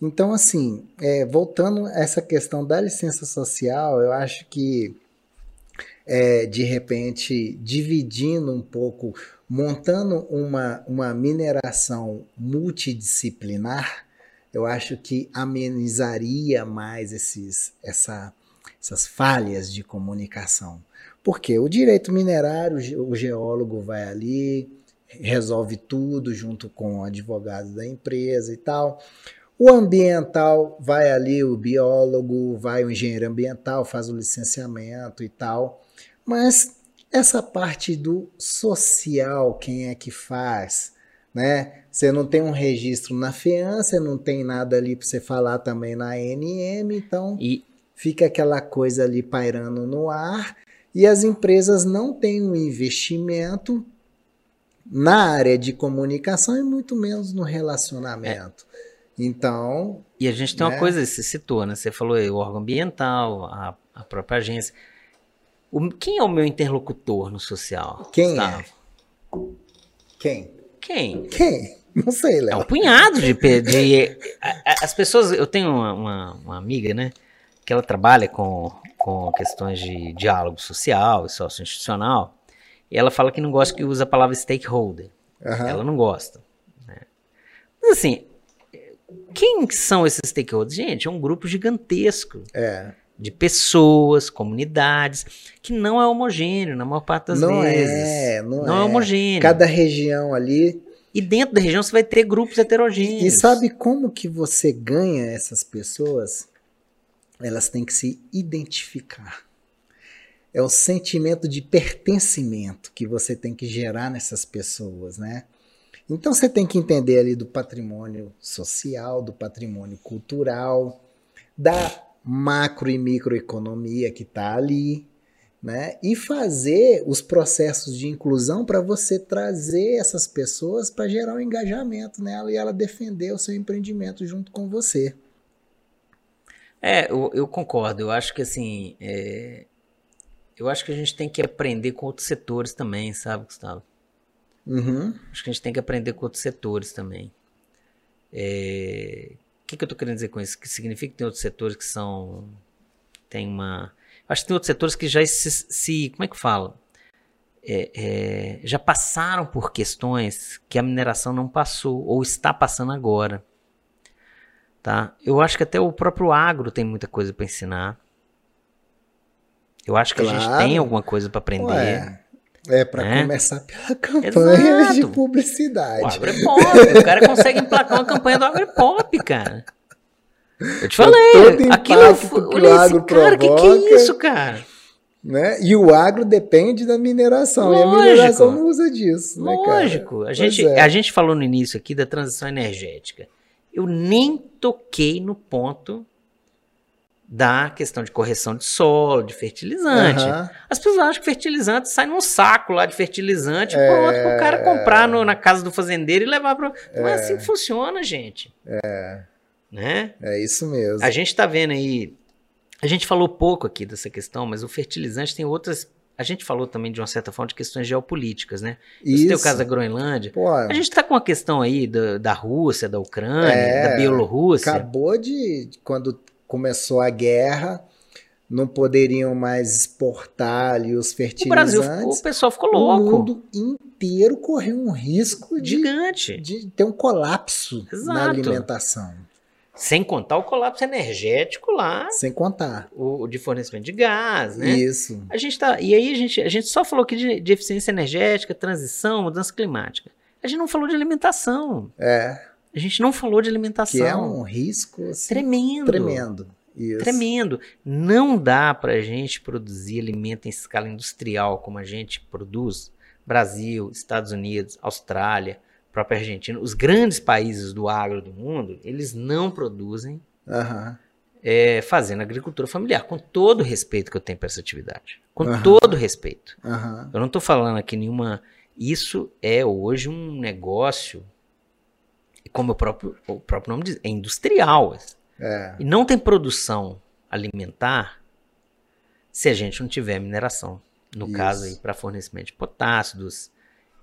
Então, assim, é, voltando a essa questão da licença social, eu acho que, é, de repente, dividindo um pouco, montando uma, uma mineração multidisciplinar, eu acho que amenizaria mais esses, essa, essas falhas de comunicação. Porque o direito minerário, o ge- o geólogo vai ali, resolve tudo junto com o advogado da empresa e tal. O ambiental vai ali o biólogo, vai o engenheiro ambiental, faz o licenciamento e tal. Mas essa parte do social, quem é que faz, né? Você não tem um registro na FEAM, você não tem nada ali para você falar também na ANM, então E fica aquela coisa ali pairando no ar e as empresas não têm um investimento na área de comunicação e muito menos no relacionamento. Então, E a gente tem uma né? coisa, você citou, né? Você falou aí, o órgão ambiental, a, a própria agência. O- quem é o meu interlocutor no social? Quem Gustavo? quem? Quem? Quem? Não sei, É um Léo. punhado de. de- as pessoas. Eu tenho uma, uma, uma amiga, né? Que ela trabalha com, com questões de diálogo social e socioinstitucional. E ela fala que não gosta que usa a palavra stakeholder. Aham. Ela não gosta. né? Mas assim, quem que são esses stakeholders? Gente, é um grupo gigantesco É. de pessoas, comunidades, que não é homogêneo na maior parte das Não vezes. é, não é é. homogêneo. Cada região ali. E dentro da região você vai ter grupos heterogêneos. E sabe como que você ganha essas pessoas? Elas têm que se identificar. É o sentimento de pertencimento que você tem que gerar nessas pessoas, né? Então você tem que entender ali do patrimônio social, do patrimônio cultural, da macro e microeconomia que está ali, né? E fazer os processos de inclusão para você trazer essas pessoas para gerar um engajamento nela e ela defender o seu empreendimento junto com você. É, eu, eu concordo. Eu acho que assim, é, eu acho que a gente tem que aprender com outros setores também, sabe, Gustavo? Uhum. Acho que a gente tem que aprender com outros setores também. É, que, que eu estou querendo dizer com isso? Que significa que tem outros setores que são. Tem uma. Acho que tem outros setores que já se. se- como é que fala? É, é, já passaram por questões que a mineração não passou ou está passando agora. Tá? Eu acho que até o próprio agro tem muita coisa para ensinar. Eu acho que a gente Claro. tem alguma coisa para aprender. Ué, é para Né? começar pela campanha Exato. de O publicidade. agro é pop. o cara consegue emplacar uma campanha do agro é pop, cara. Eu te falei. aquilo foi- o olha esse agro cara, que que é provoca. isso, cara? Né? E o agro depende da mineração. E a Lógico. mineração não usa disso, né, cara? Lógico. A gente, é. a gente falou no início aqui da transição energética. Eu nem toquei no ponto da questão de correção de solo, de fertilizante. Aham. As pessoas acham que fertilizante sai num saco lá de fertilizante É. pronto pro cara comprar no- na casa do fazendeiro e levar para. Não é assim que funciona, gente. É. Né? É isso mesmo. A gente tá vendo aí. A gente falou pouco aqui dessa questão, mas o fertilizante tem outras. A gente falou também, de uma certa forma, de questões geopolíticas, né? Você tem o Isso. caso da Groenlândia. Pô, A gente tá com a questão aí da, da Rússia, da Ucrânia, É, da Bielorrússia. acabou de. Quando começou a guerra, não poderiam mais exportar ali os O Brasil, ficou- fertilizantes. o pessoal ficou O louco. mundo inteiro correu um risco de, Gigante. de ter um colapso na Exato. alimentação. Sem contar o colapso energético lá, Sem contar. o, o de fornecimento de gás, né? Isso. A gente tá. E aí a gente, a gente só falou aqui de, de eficiência energética, transição, mudança climática. A gente não falou de alimentação. É. A gente não falou de alimentação. Que é um risco assim, tremendo. tremendo. Isso. Tremendo. Não dá pra gente produzir alimento em escala industrial como a gente produz. Brasil, Estados Unidos, Austrália, própria Argentina, os grandes países do agro do mundo, eles não produzem Aham. é, fazendo agricultura familiar, com todo o respeito que eu tenho para essa atividade. Com Aham. todo o respeito. Aham. Eu não estou falando aqui nenhuma. Isso é hoje um negócio, como o próprio, o próprio nome diz, é industrial. É. E não tem produção alimentar se a gente não tiver mineração. No Isso. caso aí, para fornecimento de potássio, dos,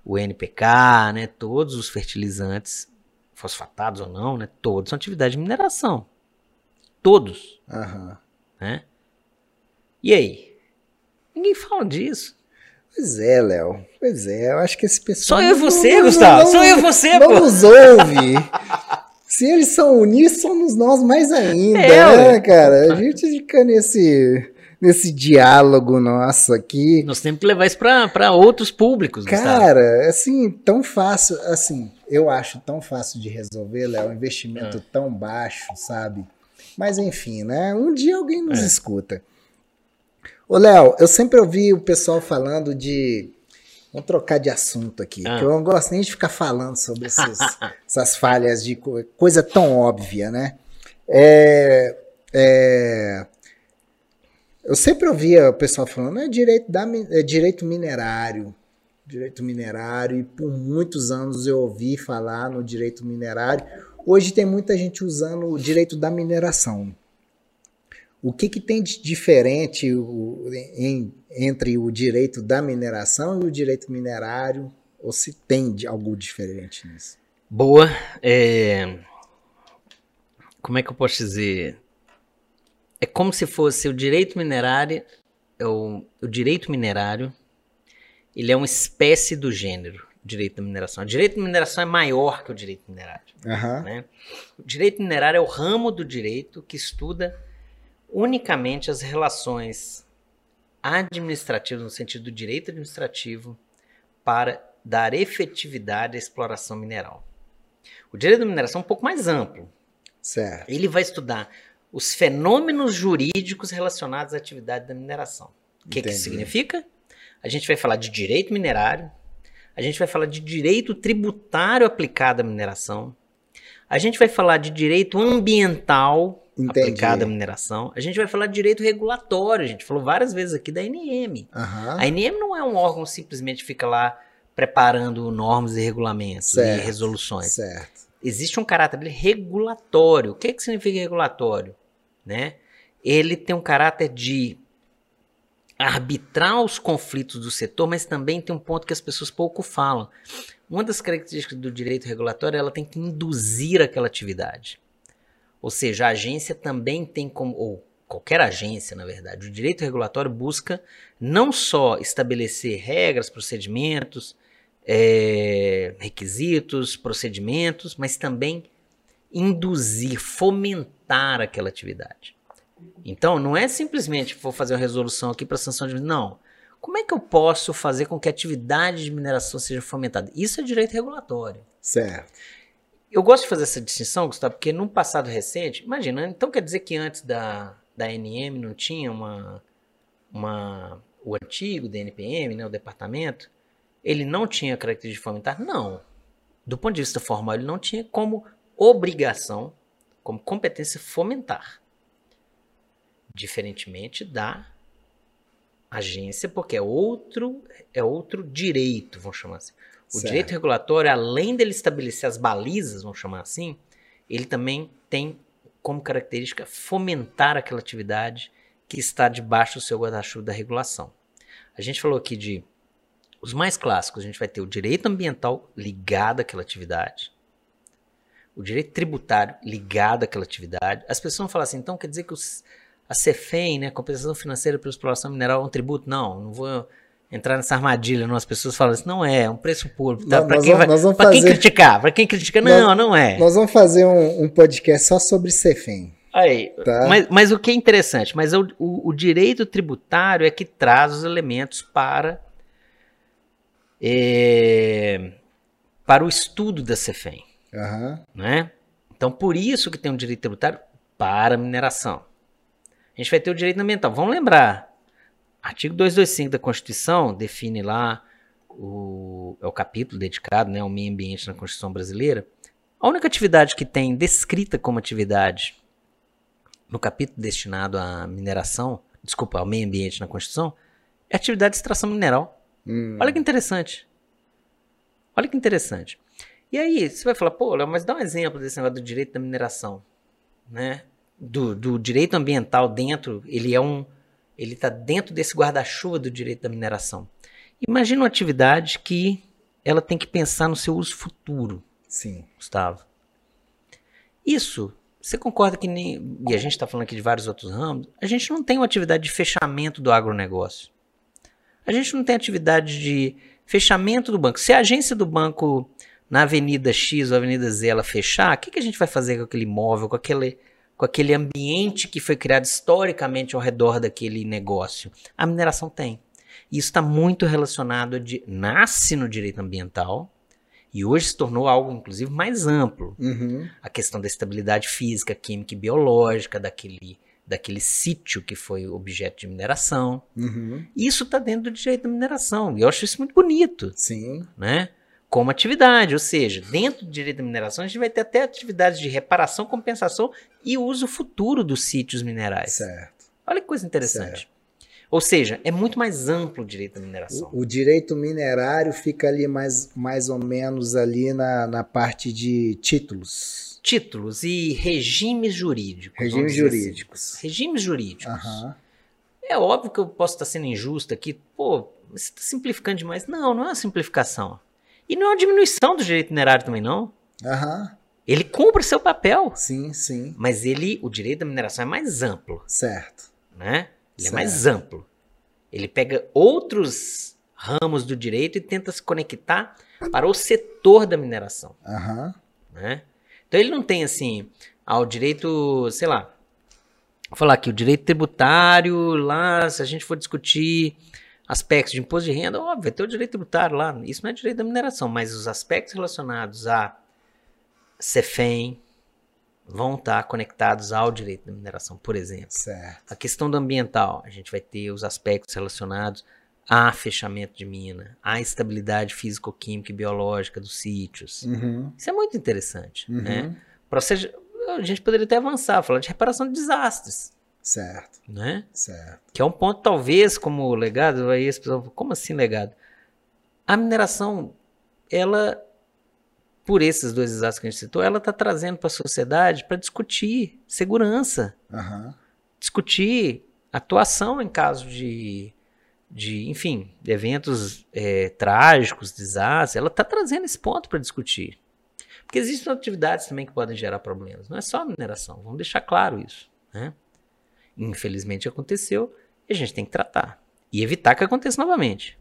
o NPK, né? Todos os fertilizantes, fosfatados ou não, né? Todos são atividade de mineração. Todos, Aham. né? E aí? Ninguém fala disso. Pois é, Léo. Pois é, eu acho que esse pessoal. Só eu e você, não- Gustavo. não- Só eu e você, não pô. nos ouve. Se eles são unidos, somos nós mais ainda, É, né, cara? A gente fica nesse, nesse diálogo nosso aqui. Nós temos que levar isso para outros públicos, Gustavo. Cara, assim, tão fácil, assim, eu acho tão fácil de resolver, Léo, um investimento Ah. tão baixo, sabe? Mas enfim, né? Um dia alguém nos É. escuta. Ô, Léo, eu sempre ouvi o pessoal falando de. Vamos trocar de assunto aqui, Ah. que eu não gosto nem de ficar falando sobre esses, essas falhas de co- coisa tão óbvia, né? É, é, eu sempre ouvia o pessoal falando, é direito, da, é direito minerário, direito minerário, e por muitos anos eu ouvi falar no direito minerário. Hoje tem muita gente usando o direito da mineração. O que, que tem de diferente o- em- entre o direito da mineração e o direito minerário? Ou se tem de algo diferente nisso? Boa. é, Como é que eu posso dizer? É como se fosse o direito minerário, é o, o direito minerário, ele é uma espécie do gênero, direito da mineração. O direito da mineração é maior que o direito minerário. Aham. né? O direito minerário é o ramo do direito que estuda unicamente as relações administrativas, no sentido do direito administrativo, para dar efetividade à exploração mineral. O direito da mineração é um pouco mais amplo. Certo. Ele vai estudar os fenômenos jurídicos relacionados à atividade da mineração. O que, que isso significa? A gente vai falar de direito minerário, a gente vai falar de direito tributário aplicado à mineração, a gente vai falar de direito ambiental Entendi. aplicado à mineração, a gente vai falar de direito regulatório, a gente falou várias vezes aqui da NM. Aham. A NM não é um órgão que simplesmente fica lá preparando normas e regulamentos Certo. e resoluções Certo. existe um caráter regulatório. O que, que significa regulatório? Né? Ele tem um caráter de arbitrar os conflitos do setor, mas também tem um ponto que as pessoas pouco falam. Uma das características do direito regulatório, ela tem que induzir aquela atividade. Ou seja, a agência também tem como, ou qualquer agência, na verdade, o direito regulatório busca não só estabelecer regras, procedimentos, é, requisitos, procedimentos, mas também induzir, fomentar aquela atividade. Então, não é simplesmente vou fazer uma resolução aqui para sanção de não. Como é que eu posso fazer com que a atividade de mineração seja fomentada? Isso é direito regulatório. Certo. Eu gosto de fazer essa distinção, Gustavo, porque num passado recente, imagina, então quer dizer que antes da, da NM não tinha uma, uma o antigo DNPM, né, o departamento, ele não tinha característica de fomentar? Não. Do ponto de vista formal, ele não tinha como obrigação, como competência fomentar. Diferentemente da agência, porque é outro, é outro direito, vamos chamar assim. O Certo. direito regulatório, além dele estabelecer as balizas, vamos chamar assim, ele também tem como característica fomentar aquela atividade que está debaixo do seu guarda-chuva da regulação. A gente falou aqui de os mais clássicos, a gente vai ter o direito ambiental ligado àquela atividade, o direito tributário ligado àquela atividade. As pessoas vão falar assim, então quer dizer que os, a CEFEM, né, compensação financeira pela exploração mineral, é um tributo? Não, não vou entrar nessa armadilha, não. As pessoas falam assim, não é, é um preço público. Tá? Nós- Para nós quem, vai- nós pra quem fazer- criticar? Para quem critica, não, não é. Nós vamos fazer um, um podcast só sobre Cefem. Aí, Tá. mas, mas o que é interessante, mas o, o- o direito tributário é que traz os elementos para é, para o estudo da CEFEM, Aham. né? Então, por isso que tem um direito tributário para a mineração. A gente vai ter o direito ambiental. Vamos lembrar, artigo 225 da Constituição define lá o, é o capítulo dedicado né, ao meio ambiente na Constituição brasileira. A única atividade que tem descrita como atividade no capítulo destinado à mineração, desculpa, ao meio ambiente na Constituição, é a atividade de extração mineral. Hum, Olha que interessante. Olha que interessante. E aí, você vai falar, pô, Léo, mas dá um exemplo desse negócio do direito da mineração, né? Do, do direito ambiental dentro, ele é um, ele está dentro desse guarda-chuva do direito da mineração. Imagina uma atividade que ela tem que pensar no seu uso futuro. Sim. Gustavo. Isso, você concorda que nem. E a gente está falando aqui de vários outros ramos, a gente não tem uma atividade de fechamento do agronegócio. A gente não tem atividade de fechamento do banco. Se a agência do banco na Avenida X ou Avenida Z ela fechar, o que, que a gente vai fazer com aquele imóvel, com aquele, com aquele ambiente que foi criado historicamente ao redor daquele negócio? A mineração tem. E isso está muito relacionado de. Nasce no direito ambiental E hoje se tornou algo, inclusive, mais amplo. Uhum. A questão da estabilidade física, química e biológica daquele, daquele sítio que foi objeto de mineração. Uhum. Isso está dentro do direito da mineração. E eu acho isso muito bonito, Sim. né? Como atividade, ou seja, dentro do direito da mineração a gente vai ter até atividades de reparação, compensação e uso futuro dos sítios minerais. Certo. Olha que coisa interessante. Ou seja, é muito mais amplo o direito da mineração. O, o direito minerário fica ali mais, mais ou menos ali na, na parte de títulos. Títulos e regimes jurídicos. vamos Regimes dizer assim. jurídicos. Regimes jurídicos. Aham. É óbvio que eu posso estar sendo injusto aqui. Pô, você está simplificando demais. Não, não é uma simplificação. E não é uma diminuição do direito minerário também, não. Aham. Ele cumpre seu papel. Sim, sim. Mas ele, o direito da mineração é mais amplo, Certo. né? Ele Certo. é mais amplo. Ele pega outros ramos do direito e tenta se conectar para o setor da mineração, Aham. né? Então ele não tem assim, ao direito, sei lá, vou falar aqui, o direito tributário, lá, se a gente for discutir aspectos de imposto de renda, óbvio, vai ter o direito tributário lá, isso não é direito da mineração, mas os aspectos relacionados a CEFEM vão estar conectados ao direito da mineração, por exemplo. Certo. A questão do ambiental, a gente vai ter os aspectos relacionados a fechamento de mina, à estabilidade físico-química e biológica dos sítios. Uhum. Isso é muito interessante, Uhum. né? Processo, a gente poderia até avançar, falar de reparação de desastres, Certo. né? Certo. Que é um ponto, talvez, como legado, aí as pessoas como assim legado? A mineração, ela, por esses dois desastres que a gente citou, ela está trazendo para a sociedade para discutir segurança, Aham. discutir atuação em caso de, de enfim, de eventos é, trágicos, desastres. Ela está trazendo esse ponto para discutir. Porque existem atividades também que podem gerar problemas. Não é só a mineração. Vamos deixar claro isso. Né? Infelizmente aconteceu e a gente tem que tratar. E evitar que aconteça novamente.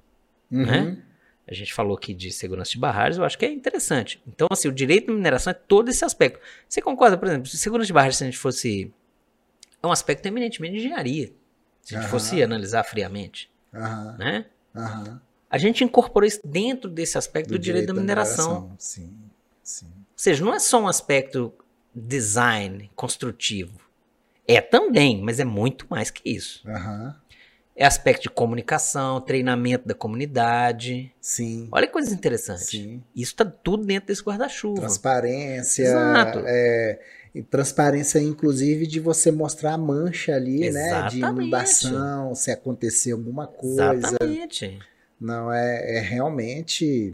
Uhum. Né? A gente falou aqui de segurança de barragens, eu acho que é interessante. Então, assim, o direito da mineração é todo esse aspecto. Você concorda, por exemplo, se segurança de barragens, se a gente fosse. É um aspecto eminentemente de engenharia. Se a gente Aham. fosse analisar friamente. Aham. Né? A gente incorporou isso dentro desse aspecto do, direito, da mineração. Sim. Sim. Ou seja, não é só um aspecto design, construtivo. É também, mas é muito mais que isso. Aham. É aspecto de comunicação, treinamento da comunidade. Sim. Olha que coisa interessante. Sim. Isso está tudo dentro desse guarda-chuva. Transparência. Exato. É, transparência, inclusive, de você mostrar a mancha ali, né? De Exatamente. inundação, se acontecer alguma coisa. Exatamente. Não, é, é realmente.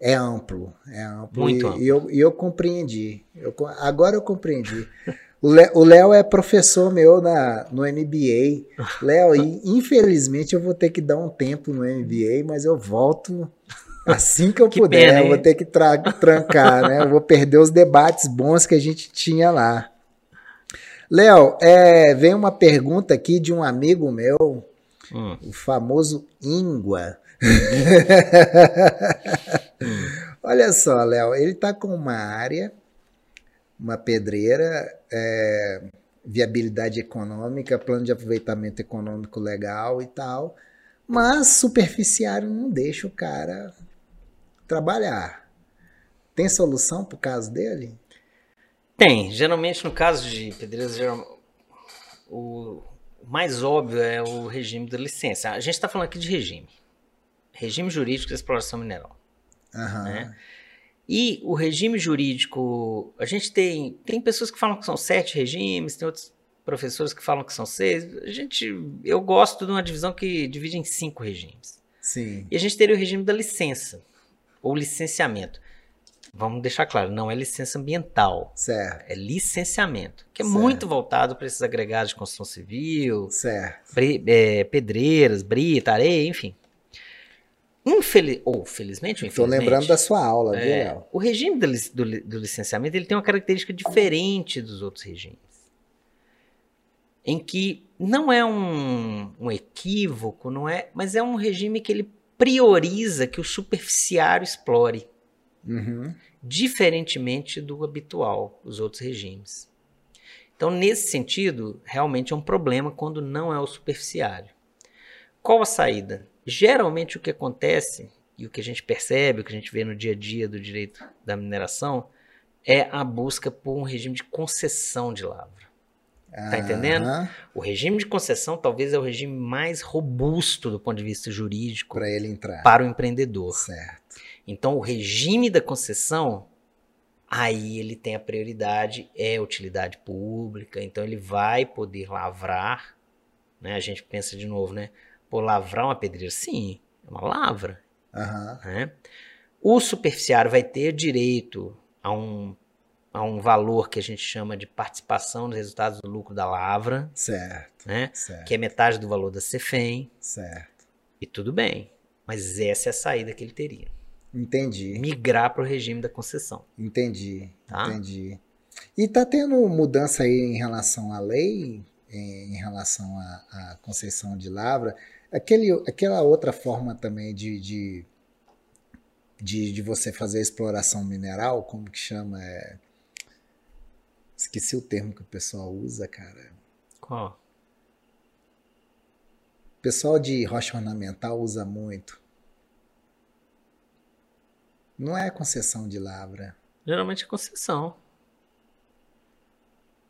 É amplo. É amplo. Muito e, amplo. E eu, e eu compreendi. Eu agora eu compreendi. O Lé- o Léo é professor meu na, no MBA. Léo, infelizmente eu vou ter que dar um tempo no MBA, mas eu volto assim que eu Que puder. pena, eu vou ter que tra- trancar, né? Eu vou perder os debates bons que a gente tinha lá. Léo, é, vem uma pergunta aqui de um amigo meu, Hum. o famoso Ingua. Olha só, Léo, ele está com uma área, uma pedreira, é, viabilidade econômica, plano de aproveitamento econômico legal e tal, mas superficiário não deixa o cara trabalhar. Tem solução para o caso dele? Tem. Geralmente, no caso de pedreiras, geral- o mais óbvio é o regime da licença. A gente está falando aqui de regime. Regime jurídico de exploração mineral. Aham. Né? E o regime jurídico, a gente tem, tem pessoas que falam que são sete regimes, tem outros professores que falam que são seis. A gente, eu gosto de uma divisão que divide em cinco regimes. Sim. E a gente teria o regime da licença, ou licenciamento. Vamos deixar claro, não é licença ambiental, Certo. é licenciamento, que é Certo. muito voltado para esses agregados de construção civil, Certo. bre- é, pedreiras, brita, areia, enfim. Infeliz, ou felizmente ou Estou lembrando da sua aula, viu, é, Léo? o regime do, do do licenciamento ele tem uma característica diferente dos outros regimes. Em que não é um, um equívoco, não é, mas é um regime que ele prioriza que o superficiário explore, Uhum. diferentemente do habitual, os outros regimes. Então, nesse sentido, realmente é um problema quando não é o superficiário. Qual a saída? Geralmente o que acontece e o que a gente percebe, o que a gente vê no dia a dia do direito da mineração, é a busca por um regime de concessão de lavra. Tá entendendo? Aham. O regime de concessão talvez é o regime mais robusto do ponto de vista jurídico Pra ele entrar. para o empreendedor. Certo. Então, o regime da concessão, aí ele tem a prioridade, é utilidade pública, então ele vai poder lavrar, né? A gente pensa de novo, né? Pô, lavrar uma pedreira, sim, é uma lavra, Aham. né? O superficiário vai ter direito a um, a um valor que a gente chama de participação nos resultados do lucro da lavra, Certo. né? Certo. Que é metade do valor da CEFEM, Certo. e tudo bem. Mas essa é a saída que ele teria. Entendi. Migrar para o regime da concessão. Entendi. Tá. Entendi. E tá tendo mudança aí em relação à lei, em, em relação à, à concessão de lavra. Aquele, aquela outra forma também de, de, de, de você fazer exploração mineral, como que chama? É... Esqueci o termo que o pessoal usa, cara. Qual? O pessoal de rocha ornamental usa muito. Não é concessão de lavra. Geralmente é concessão.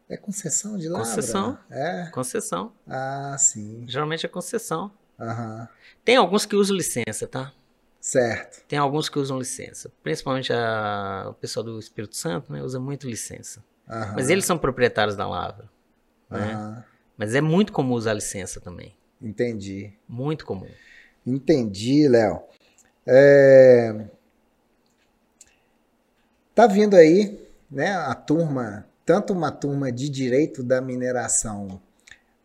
É concessão de lavra? Concessão. É? Concessão. Ah, sim. Geralmente é concessão. Aham. Tem alguns que usam licença, tá? Certo. Tem alguns que usam licença. Principalmente a- o pessoal do Espírito Santo, né? Usa muito licença. Aham. Mas eles são proprietários da lavra. né? Aham. Mas é muito comum usar licença também. Entendi. Muito comum. Entendi, Léo. É... Tá vindo aí, né, a turma, tanto uma turma de direito da mineração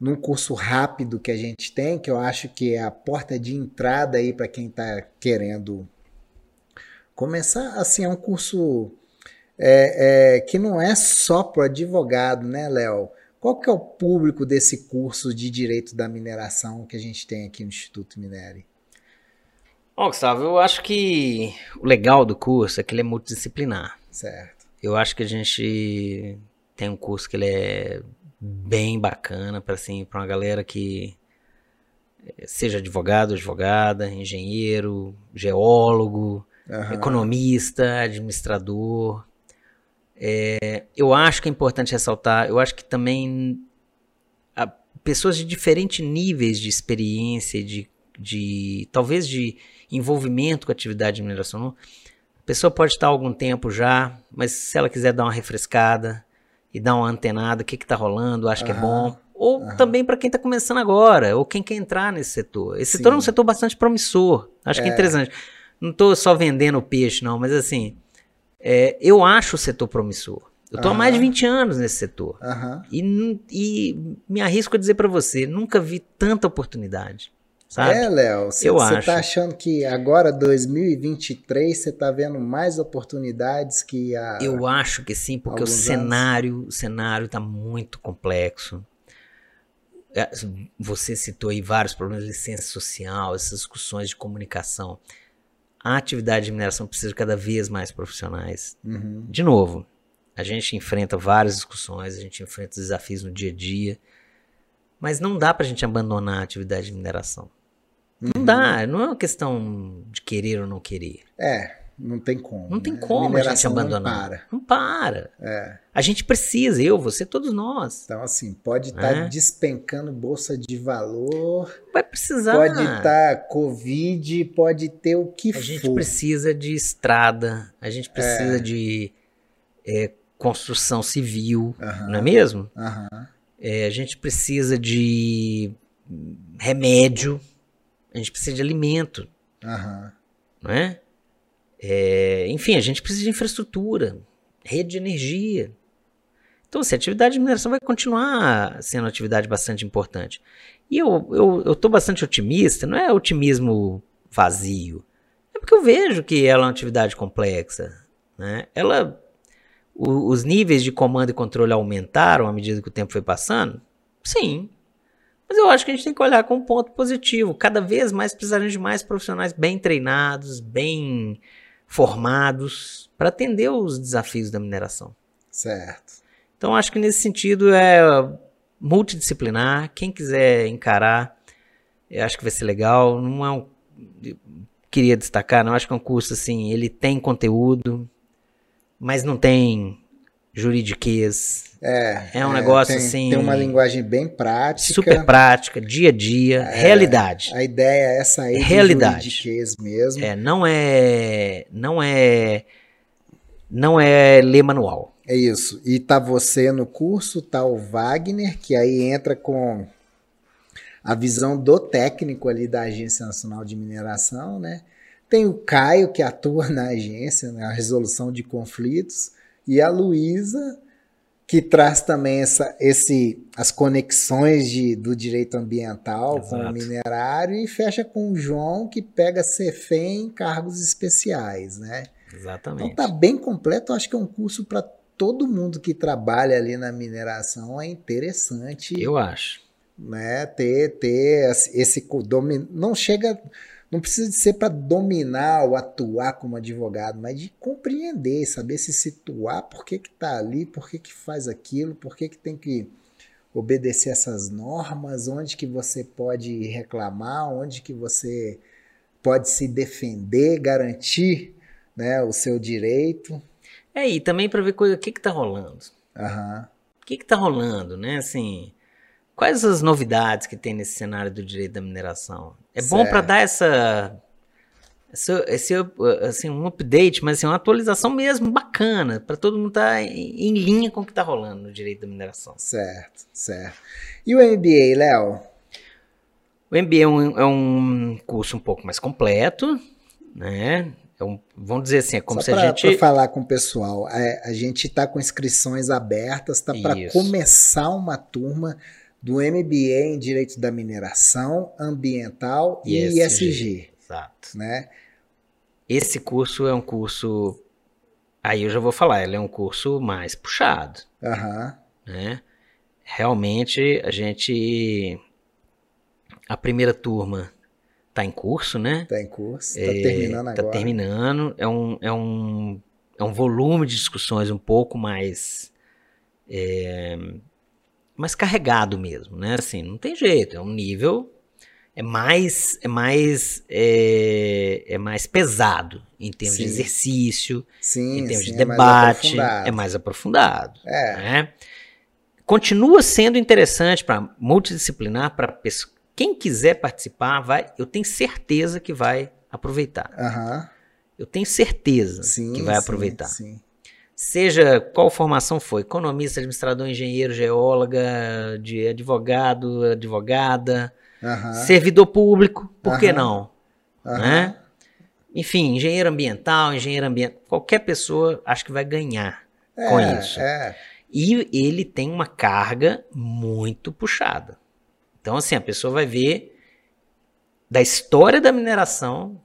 num curso rápido que a gente tem, que eu acho que é a porta de entrada aí para quem está querendo começar, assim, é um curso é, é, que não é só para advogado, né, Léo? Qual que é o público desse curso de direito da mineração que a gente tem aqui no Instituto Minério? Ó, Gustavo, eu acho que o legal do curso é que ele é multidisciplinar. Certo. Eu acho que a gente tem um curso que ele é bem bacana para assim, para uma galera que eh, seja advogado, advogada, engenheiro, geólogo, Aham. economista, administrador. É, eu acho que é importante ressaltar, eu acho que também pessoas de diferentes níveis de experiência, de, de talvez de envolvimento com a atividade de mineração. A pessoa pode estar há algum tempo já, mas se ela quiser dar uma refrescada e dar uma antenada, o que está rolando, acho que é bom. Ou aham. também para quem está começando agora, ou quem quer entrar nesse setor. Esse setor é um Sim. setor bastante promissor. Acho que é É. interessante. Não estou só vendendo peixe, não, mas assim, é, eu acho o setor promissor. Eu estou há Aham. mais de 20 anos nesse setor. E, e me arrisco a dizer para você, nunca vi tanta oportunidade. Sabe? É, Léo, você tá achando que agora, 2023, você tá vendo mais oportunidades que a. Eu acho que sim, porque o cenário, o cenário está muito complexo. É, Você citou aí vários problemas de licença social, essas discussões de comunicação. A atividade de mineração precisa de cada vez mais profissionais. Uhum. De novo, a gente enfrenta várias discussões, a gente enfrenta desafios no dia a dia, mas não dá para a gente abandonar a atividade de mineração. Não Uhum. dá, não é uma questão de querer ou não querer. É, não tem como. Não tem né? como a gente Mineração não abandonar. para. Não para. É. A gente precisa, eu, você, todos nós. Então, assim, pode estar É. despencando bolsa de valor, Vai precisar. pode estar Covid, pode ter o que A gente for. precisa de estrada, a gente precisa de é, construção civil, não é mesmo? É, a gente precisa de remédio, a gente precisa de alimento, Aham. não é? É, enfim, a gente precisa de infraestrutura, rede de energia. Então, assim, a atividade de mineração vai continuar sendo uma atividade bastante importante. E eu eu estou bastante otimista, não é otimismo vazio, é porque eu vejo que ela é uma atividade complexa. Né? Ela, os níveis de comando e controle aumentaram à medida que o tempo foi passando? Sim. Mas eu acho que a gente tem que olhar com um ponto positivo. Cada vez mais precisaremos de mais profissionais bem treinados, bem formados, para atender os desafios da mineração. Certo. Então, acho que nesse sentido é multidisciplinar. Quem quiser encarar, eu acho que vai ser legal. Não é um... queria destacar, não acho que é um curso assim, ele tem conteúdo, mas não tem juridiquês. É, É um negócio tem, assim- Tem uma linguagem bem prática. Super prática, dia a dia, realidade. A ideia é sair Realidade. do juridiquês mesmo. É, não é, não é, não é ler manual. É isso. E tá você no curso, tá o Wagner, que aí entra com a visão do técnico ali da Agência Nacional de Mineração, né? Tem o Caio, que atua na agência, na resolução de conflitos, e a Luísa, que traz também essa, esse, as conexões de, do direito ambiental com o Exato. minerário, e fecha com o João, que pega CFEM em cargos especiais, né? Então Exatamente. tá bem completo, acho que é um curso para todo mundo que trabalha ali na mineração, é interessante, Eu acho. né, ter ter esse domi- não chega não precisa de ser para dominar ou atuar como advogado, mas de compreender, saber se situar, por que que tá ali, por que que faz aquilo, por que que tem que obedecer essas normas, onde que você pode reclamar, onde que você pode se defender, garantir né, o seu direito. É, e também para ver coisa, o que que tá rolando. Aham. O que que tá rolando, né? Assim, quais as novidades que tem nesse cenário do direito da mineração? É bom para dar essa, esse up- assim, um update, mas assim, uma atualização mesmo bacana, para todo mundo estar em, em linha com o que tá rolando no direito da mineração. Certo, certo. E o MBA, Léo? O MBA é um, é um curso um pouco mais completo, né? É um, vamos dizer assim, é como Só se a para gente falar com o pessoal, é, a gente está com inscrições abertas, está para começar uma turma do MBA em Direito da Mineração, Ambiental e ESG. ISG, Exato. né? Esse curso é um curso. Aí eu já vou falar, ele é um curso mais puxado, Aham, né? Realmente a gente. A primeira turma tá em curso, né? tá em curso, tá É, terminando tá agora. terminando. É um, é, um, é um volume de discussões um pouco mais. é, mais carregado mesmo, né? Assim, não tem jeito, é um nível. É mais, é mais, é, é mais pesado em termos de Sim. exercício, Sim, em termos sim, de é mais debate, aprofundado. é mais aprofundado. É, né? Continua sendo interessante para multidisciplinar, para quem quiser participar, vai, eu tenho certeza que vai aproveitar. aham, Eu tenho certeza que vai aproveitar. Sim, Seja qual formação for, economista, administrador, engenheiro, geóloga, de advogado, advogada, servidor público, por que não? né? Enfim, engenheiro ambiental, engenheiro ambiental, qualquer pessoa acho que vai ganhar com É, isso. É, E ele tem uma carga muito puxada. Então, assim, a pessoa vai ver da história da mineração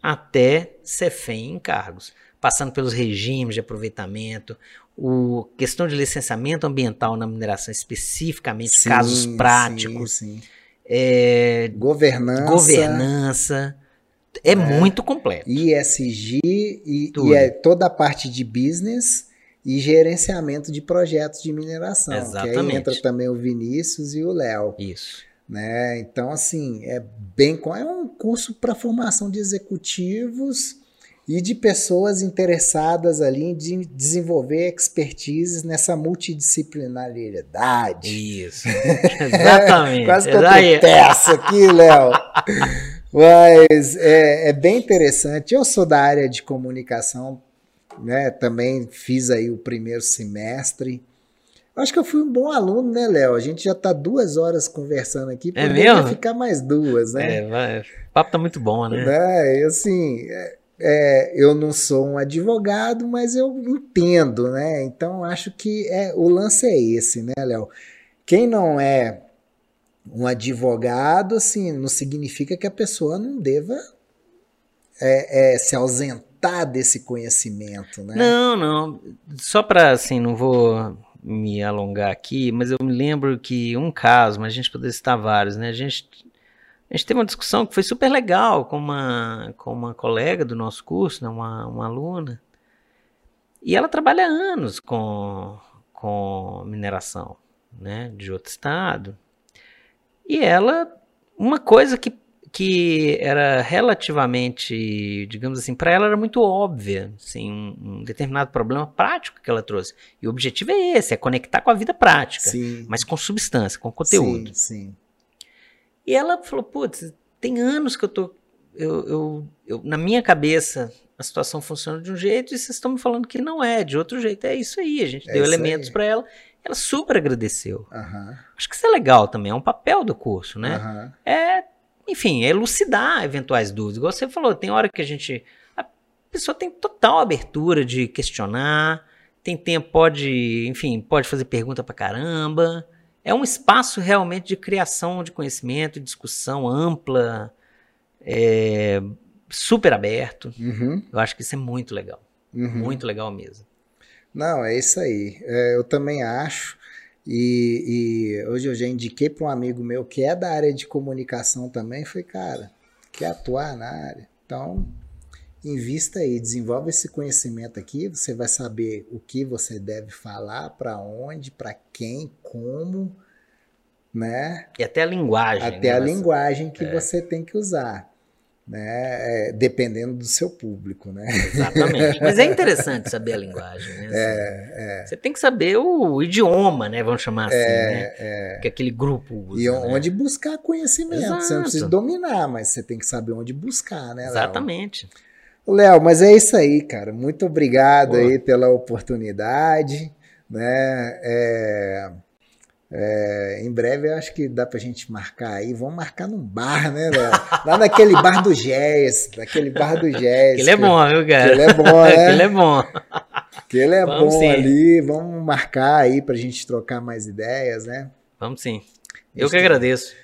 até CEFEM em cargos, passando pelos regimes de aproveitamento, o questão de licenciamento ambiental na mineração, especificamente sim, casos sim, práticos, sim. é, Governança. governança. É, muito completo. ISG e, e é toda a parte de business e gerenciamento de projetos de mineração. Que aí Exatamente. entra também o Vinícius e o Léo. Isso. Né? Então, assim, é bem. É um curso para formação de executivos e de pessoas interessadas ali em de- desenvolver expertise nessa multidisciplinariedade. Isso. Exatamente. Quase que eu tropeço aqui, Léo. Mas é, é bem interessante. Eu sou da área de comunicação, né? Também fiz aí o primeiro semestre. Acho que eu fui um bom aluno, né, Léo? A gente já está duas horas conversando aqui. É poderia mesmo? ficar mais duas, né? É, vai. O papo tá muito bom, né? né? Assim, é, é, eu não sou um advogado, mas eu entendo, né? Então acho que é, o lance é esse, né, Léo? Quem não é um advogado, assim, não significa que a pessoa não deva é, é, se ausentar desse conhecimento, né? Não, não. Só pra, assim, não vou me alongar aqui, mas eu me lembro que um caso, mas a gente poderia citar vários, né? A gente, a gente teve uma discussão que foi super legal com uma, com uma colega do nosso curso, né? uma, uma aluna, e ela trabalha há anos com, com mineração, né? De outro estado. E ela, uma coisa que, que era relativamente, digamos assim, para ela era muito óbvia, assim, um, um, determinado problema prático que ela trouxe. E o objetivo é esse, é conectar com a vida prática, Sim. mas com substância, com conteúdo. Sim, sim. E ela falou, putz, tem anos que eu tô, eu, eu, eu, na minha cabeça a situação funciona de um jeito e vocês estão me falando que não é, de outro jeito. É isso aí, a gente É deu elementos para ela, ela super agradeceu. Aham, Acho que isso é legal também, é um papel do curso, né? aham. é, enfim, é elucidar eventuais dúvidas. Igual você falou, tem hora que a gente. A pessoa tem total abertura de questionar, tem tempo, pode, enfim, pode fazer pergunta pra caramba. É um espaço realmente de criação de conhecimento, discussão ampla, é, super aberto. Uhum, Eu acho que isso é muito legal. uhum. Muito legal mesmo. Não, é isso aí. É, eu também acho. E, e hoje eu já indiquei para um amigo meu que é da área de comunicação também. Falei, cara, quer atuar na área? Então, invista aí, desenvolve esse conhecimento aqui. Você vai saber o que você deve falar, para onde, para quem, como, né? E até a linguagem. Até né? a Mas- linguagem que É. você tem que usar, né? É, dependendo do seu público, né? Exatamente. Mas é interessante saber a linguagem, né? É, Você tem que saber o idioma, né? Vamos chamar assim, né? é. Que aquele grupo usa. E né? onde buscar conhecimento. Você não Exato. precisa dominar, mas você tem que saber onde buscar, né, Léo? Exatamente. Léo, mas é isso aí, cara. Muito obrigado Pô. aí pela oportunidade, né? É, é, em breve eu acho que dá pra gente marcar aí. Vamos marcar num bar, né, Léo? Lá naquele bar do Jazz, naquele bar do Jazz. Aquele é bom, viu, cara? Aquele é bom, né? Aquele é bom. Aquele é Vamos bom sim. ali. Vamos marcar aí pra gente trocar mais ideias, né? Vamos sim. Eu Isso. que agradeço.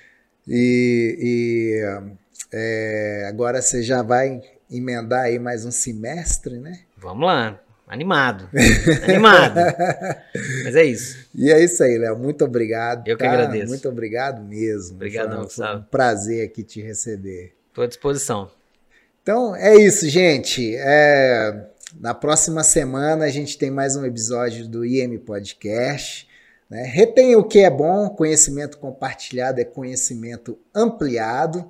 E, e, é, agora você já vai emendar aí mais um semestre, né? Vamos lá. Animado. Animado. Mas é isso. E é isso aí, Léo. Muito obrigado. Eu que tá? agradeço. Muito obrigado mesmo. Obrigadão, Foi, foi um Gustavo. prazer aqui te receber. Estou à disposição. Então é isso, gente. É, na próxima semana a gente tem mais um episódio do IM Podcast. Né? Retenha o que é bom, conhecimento compartilhado é conhecimento ampliado.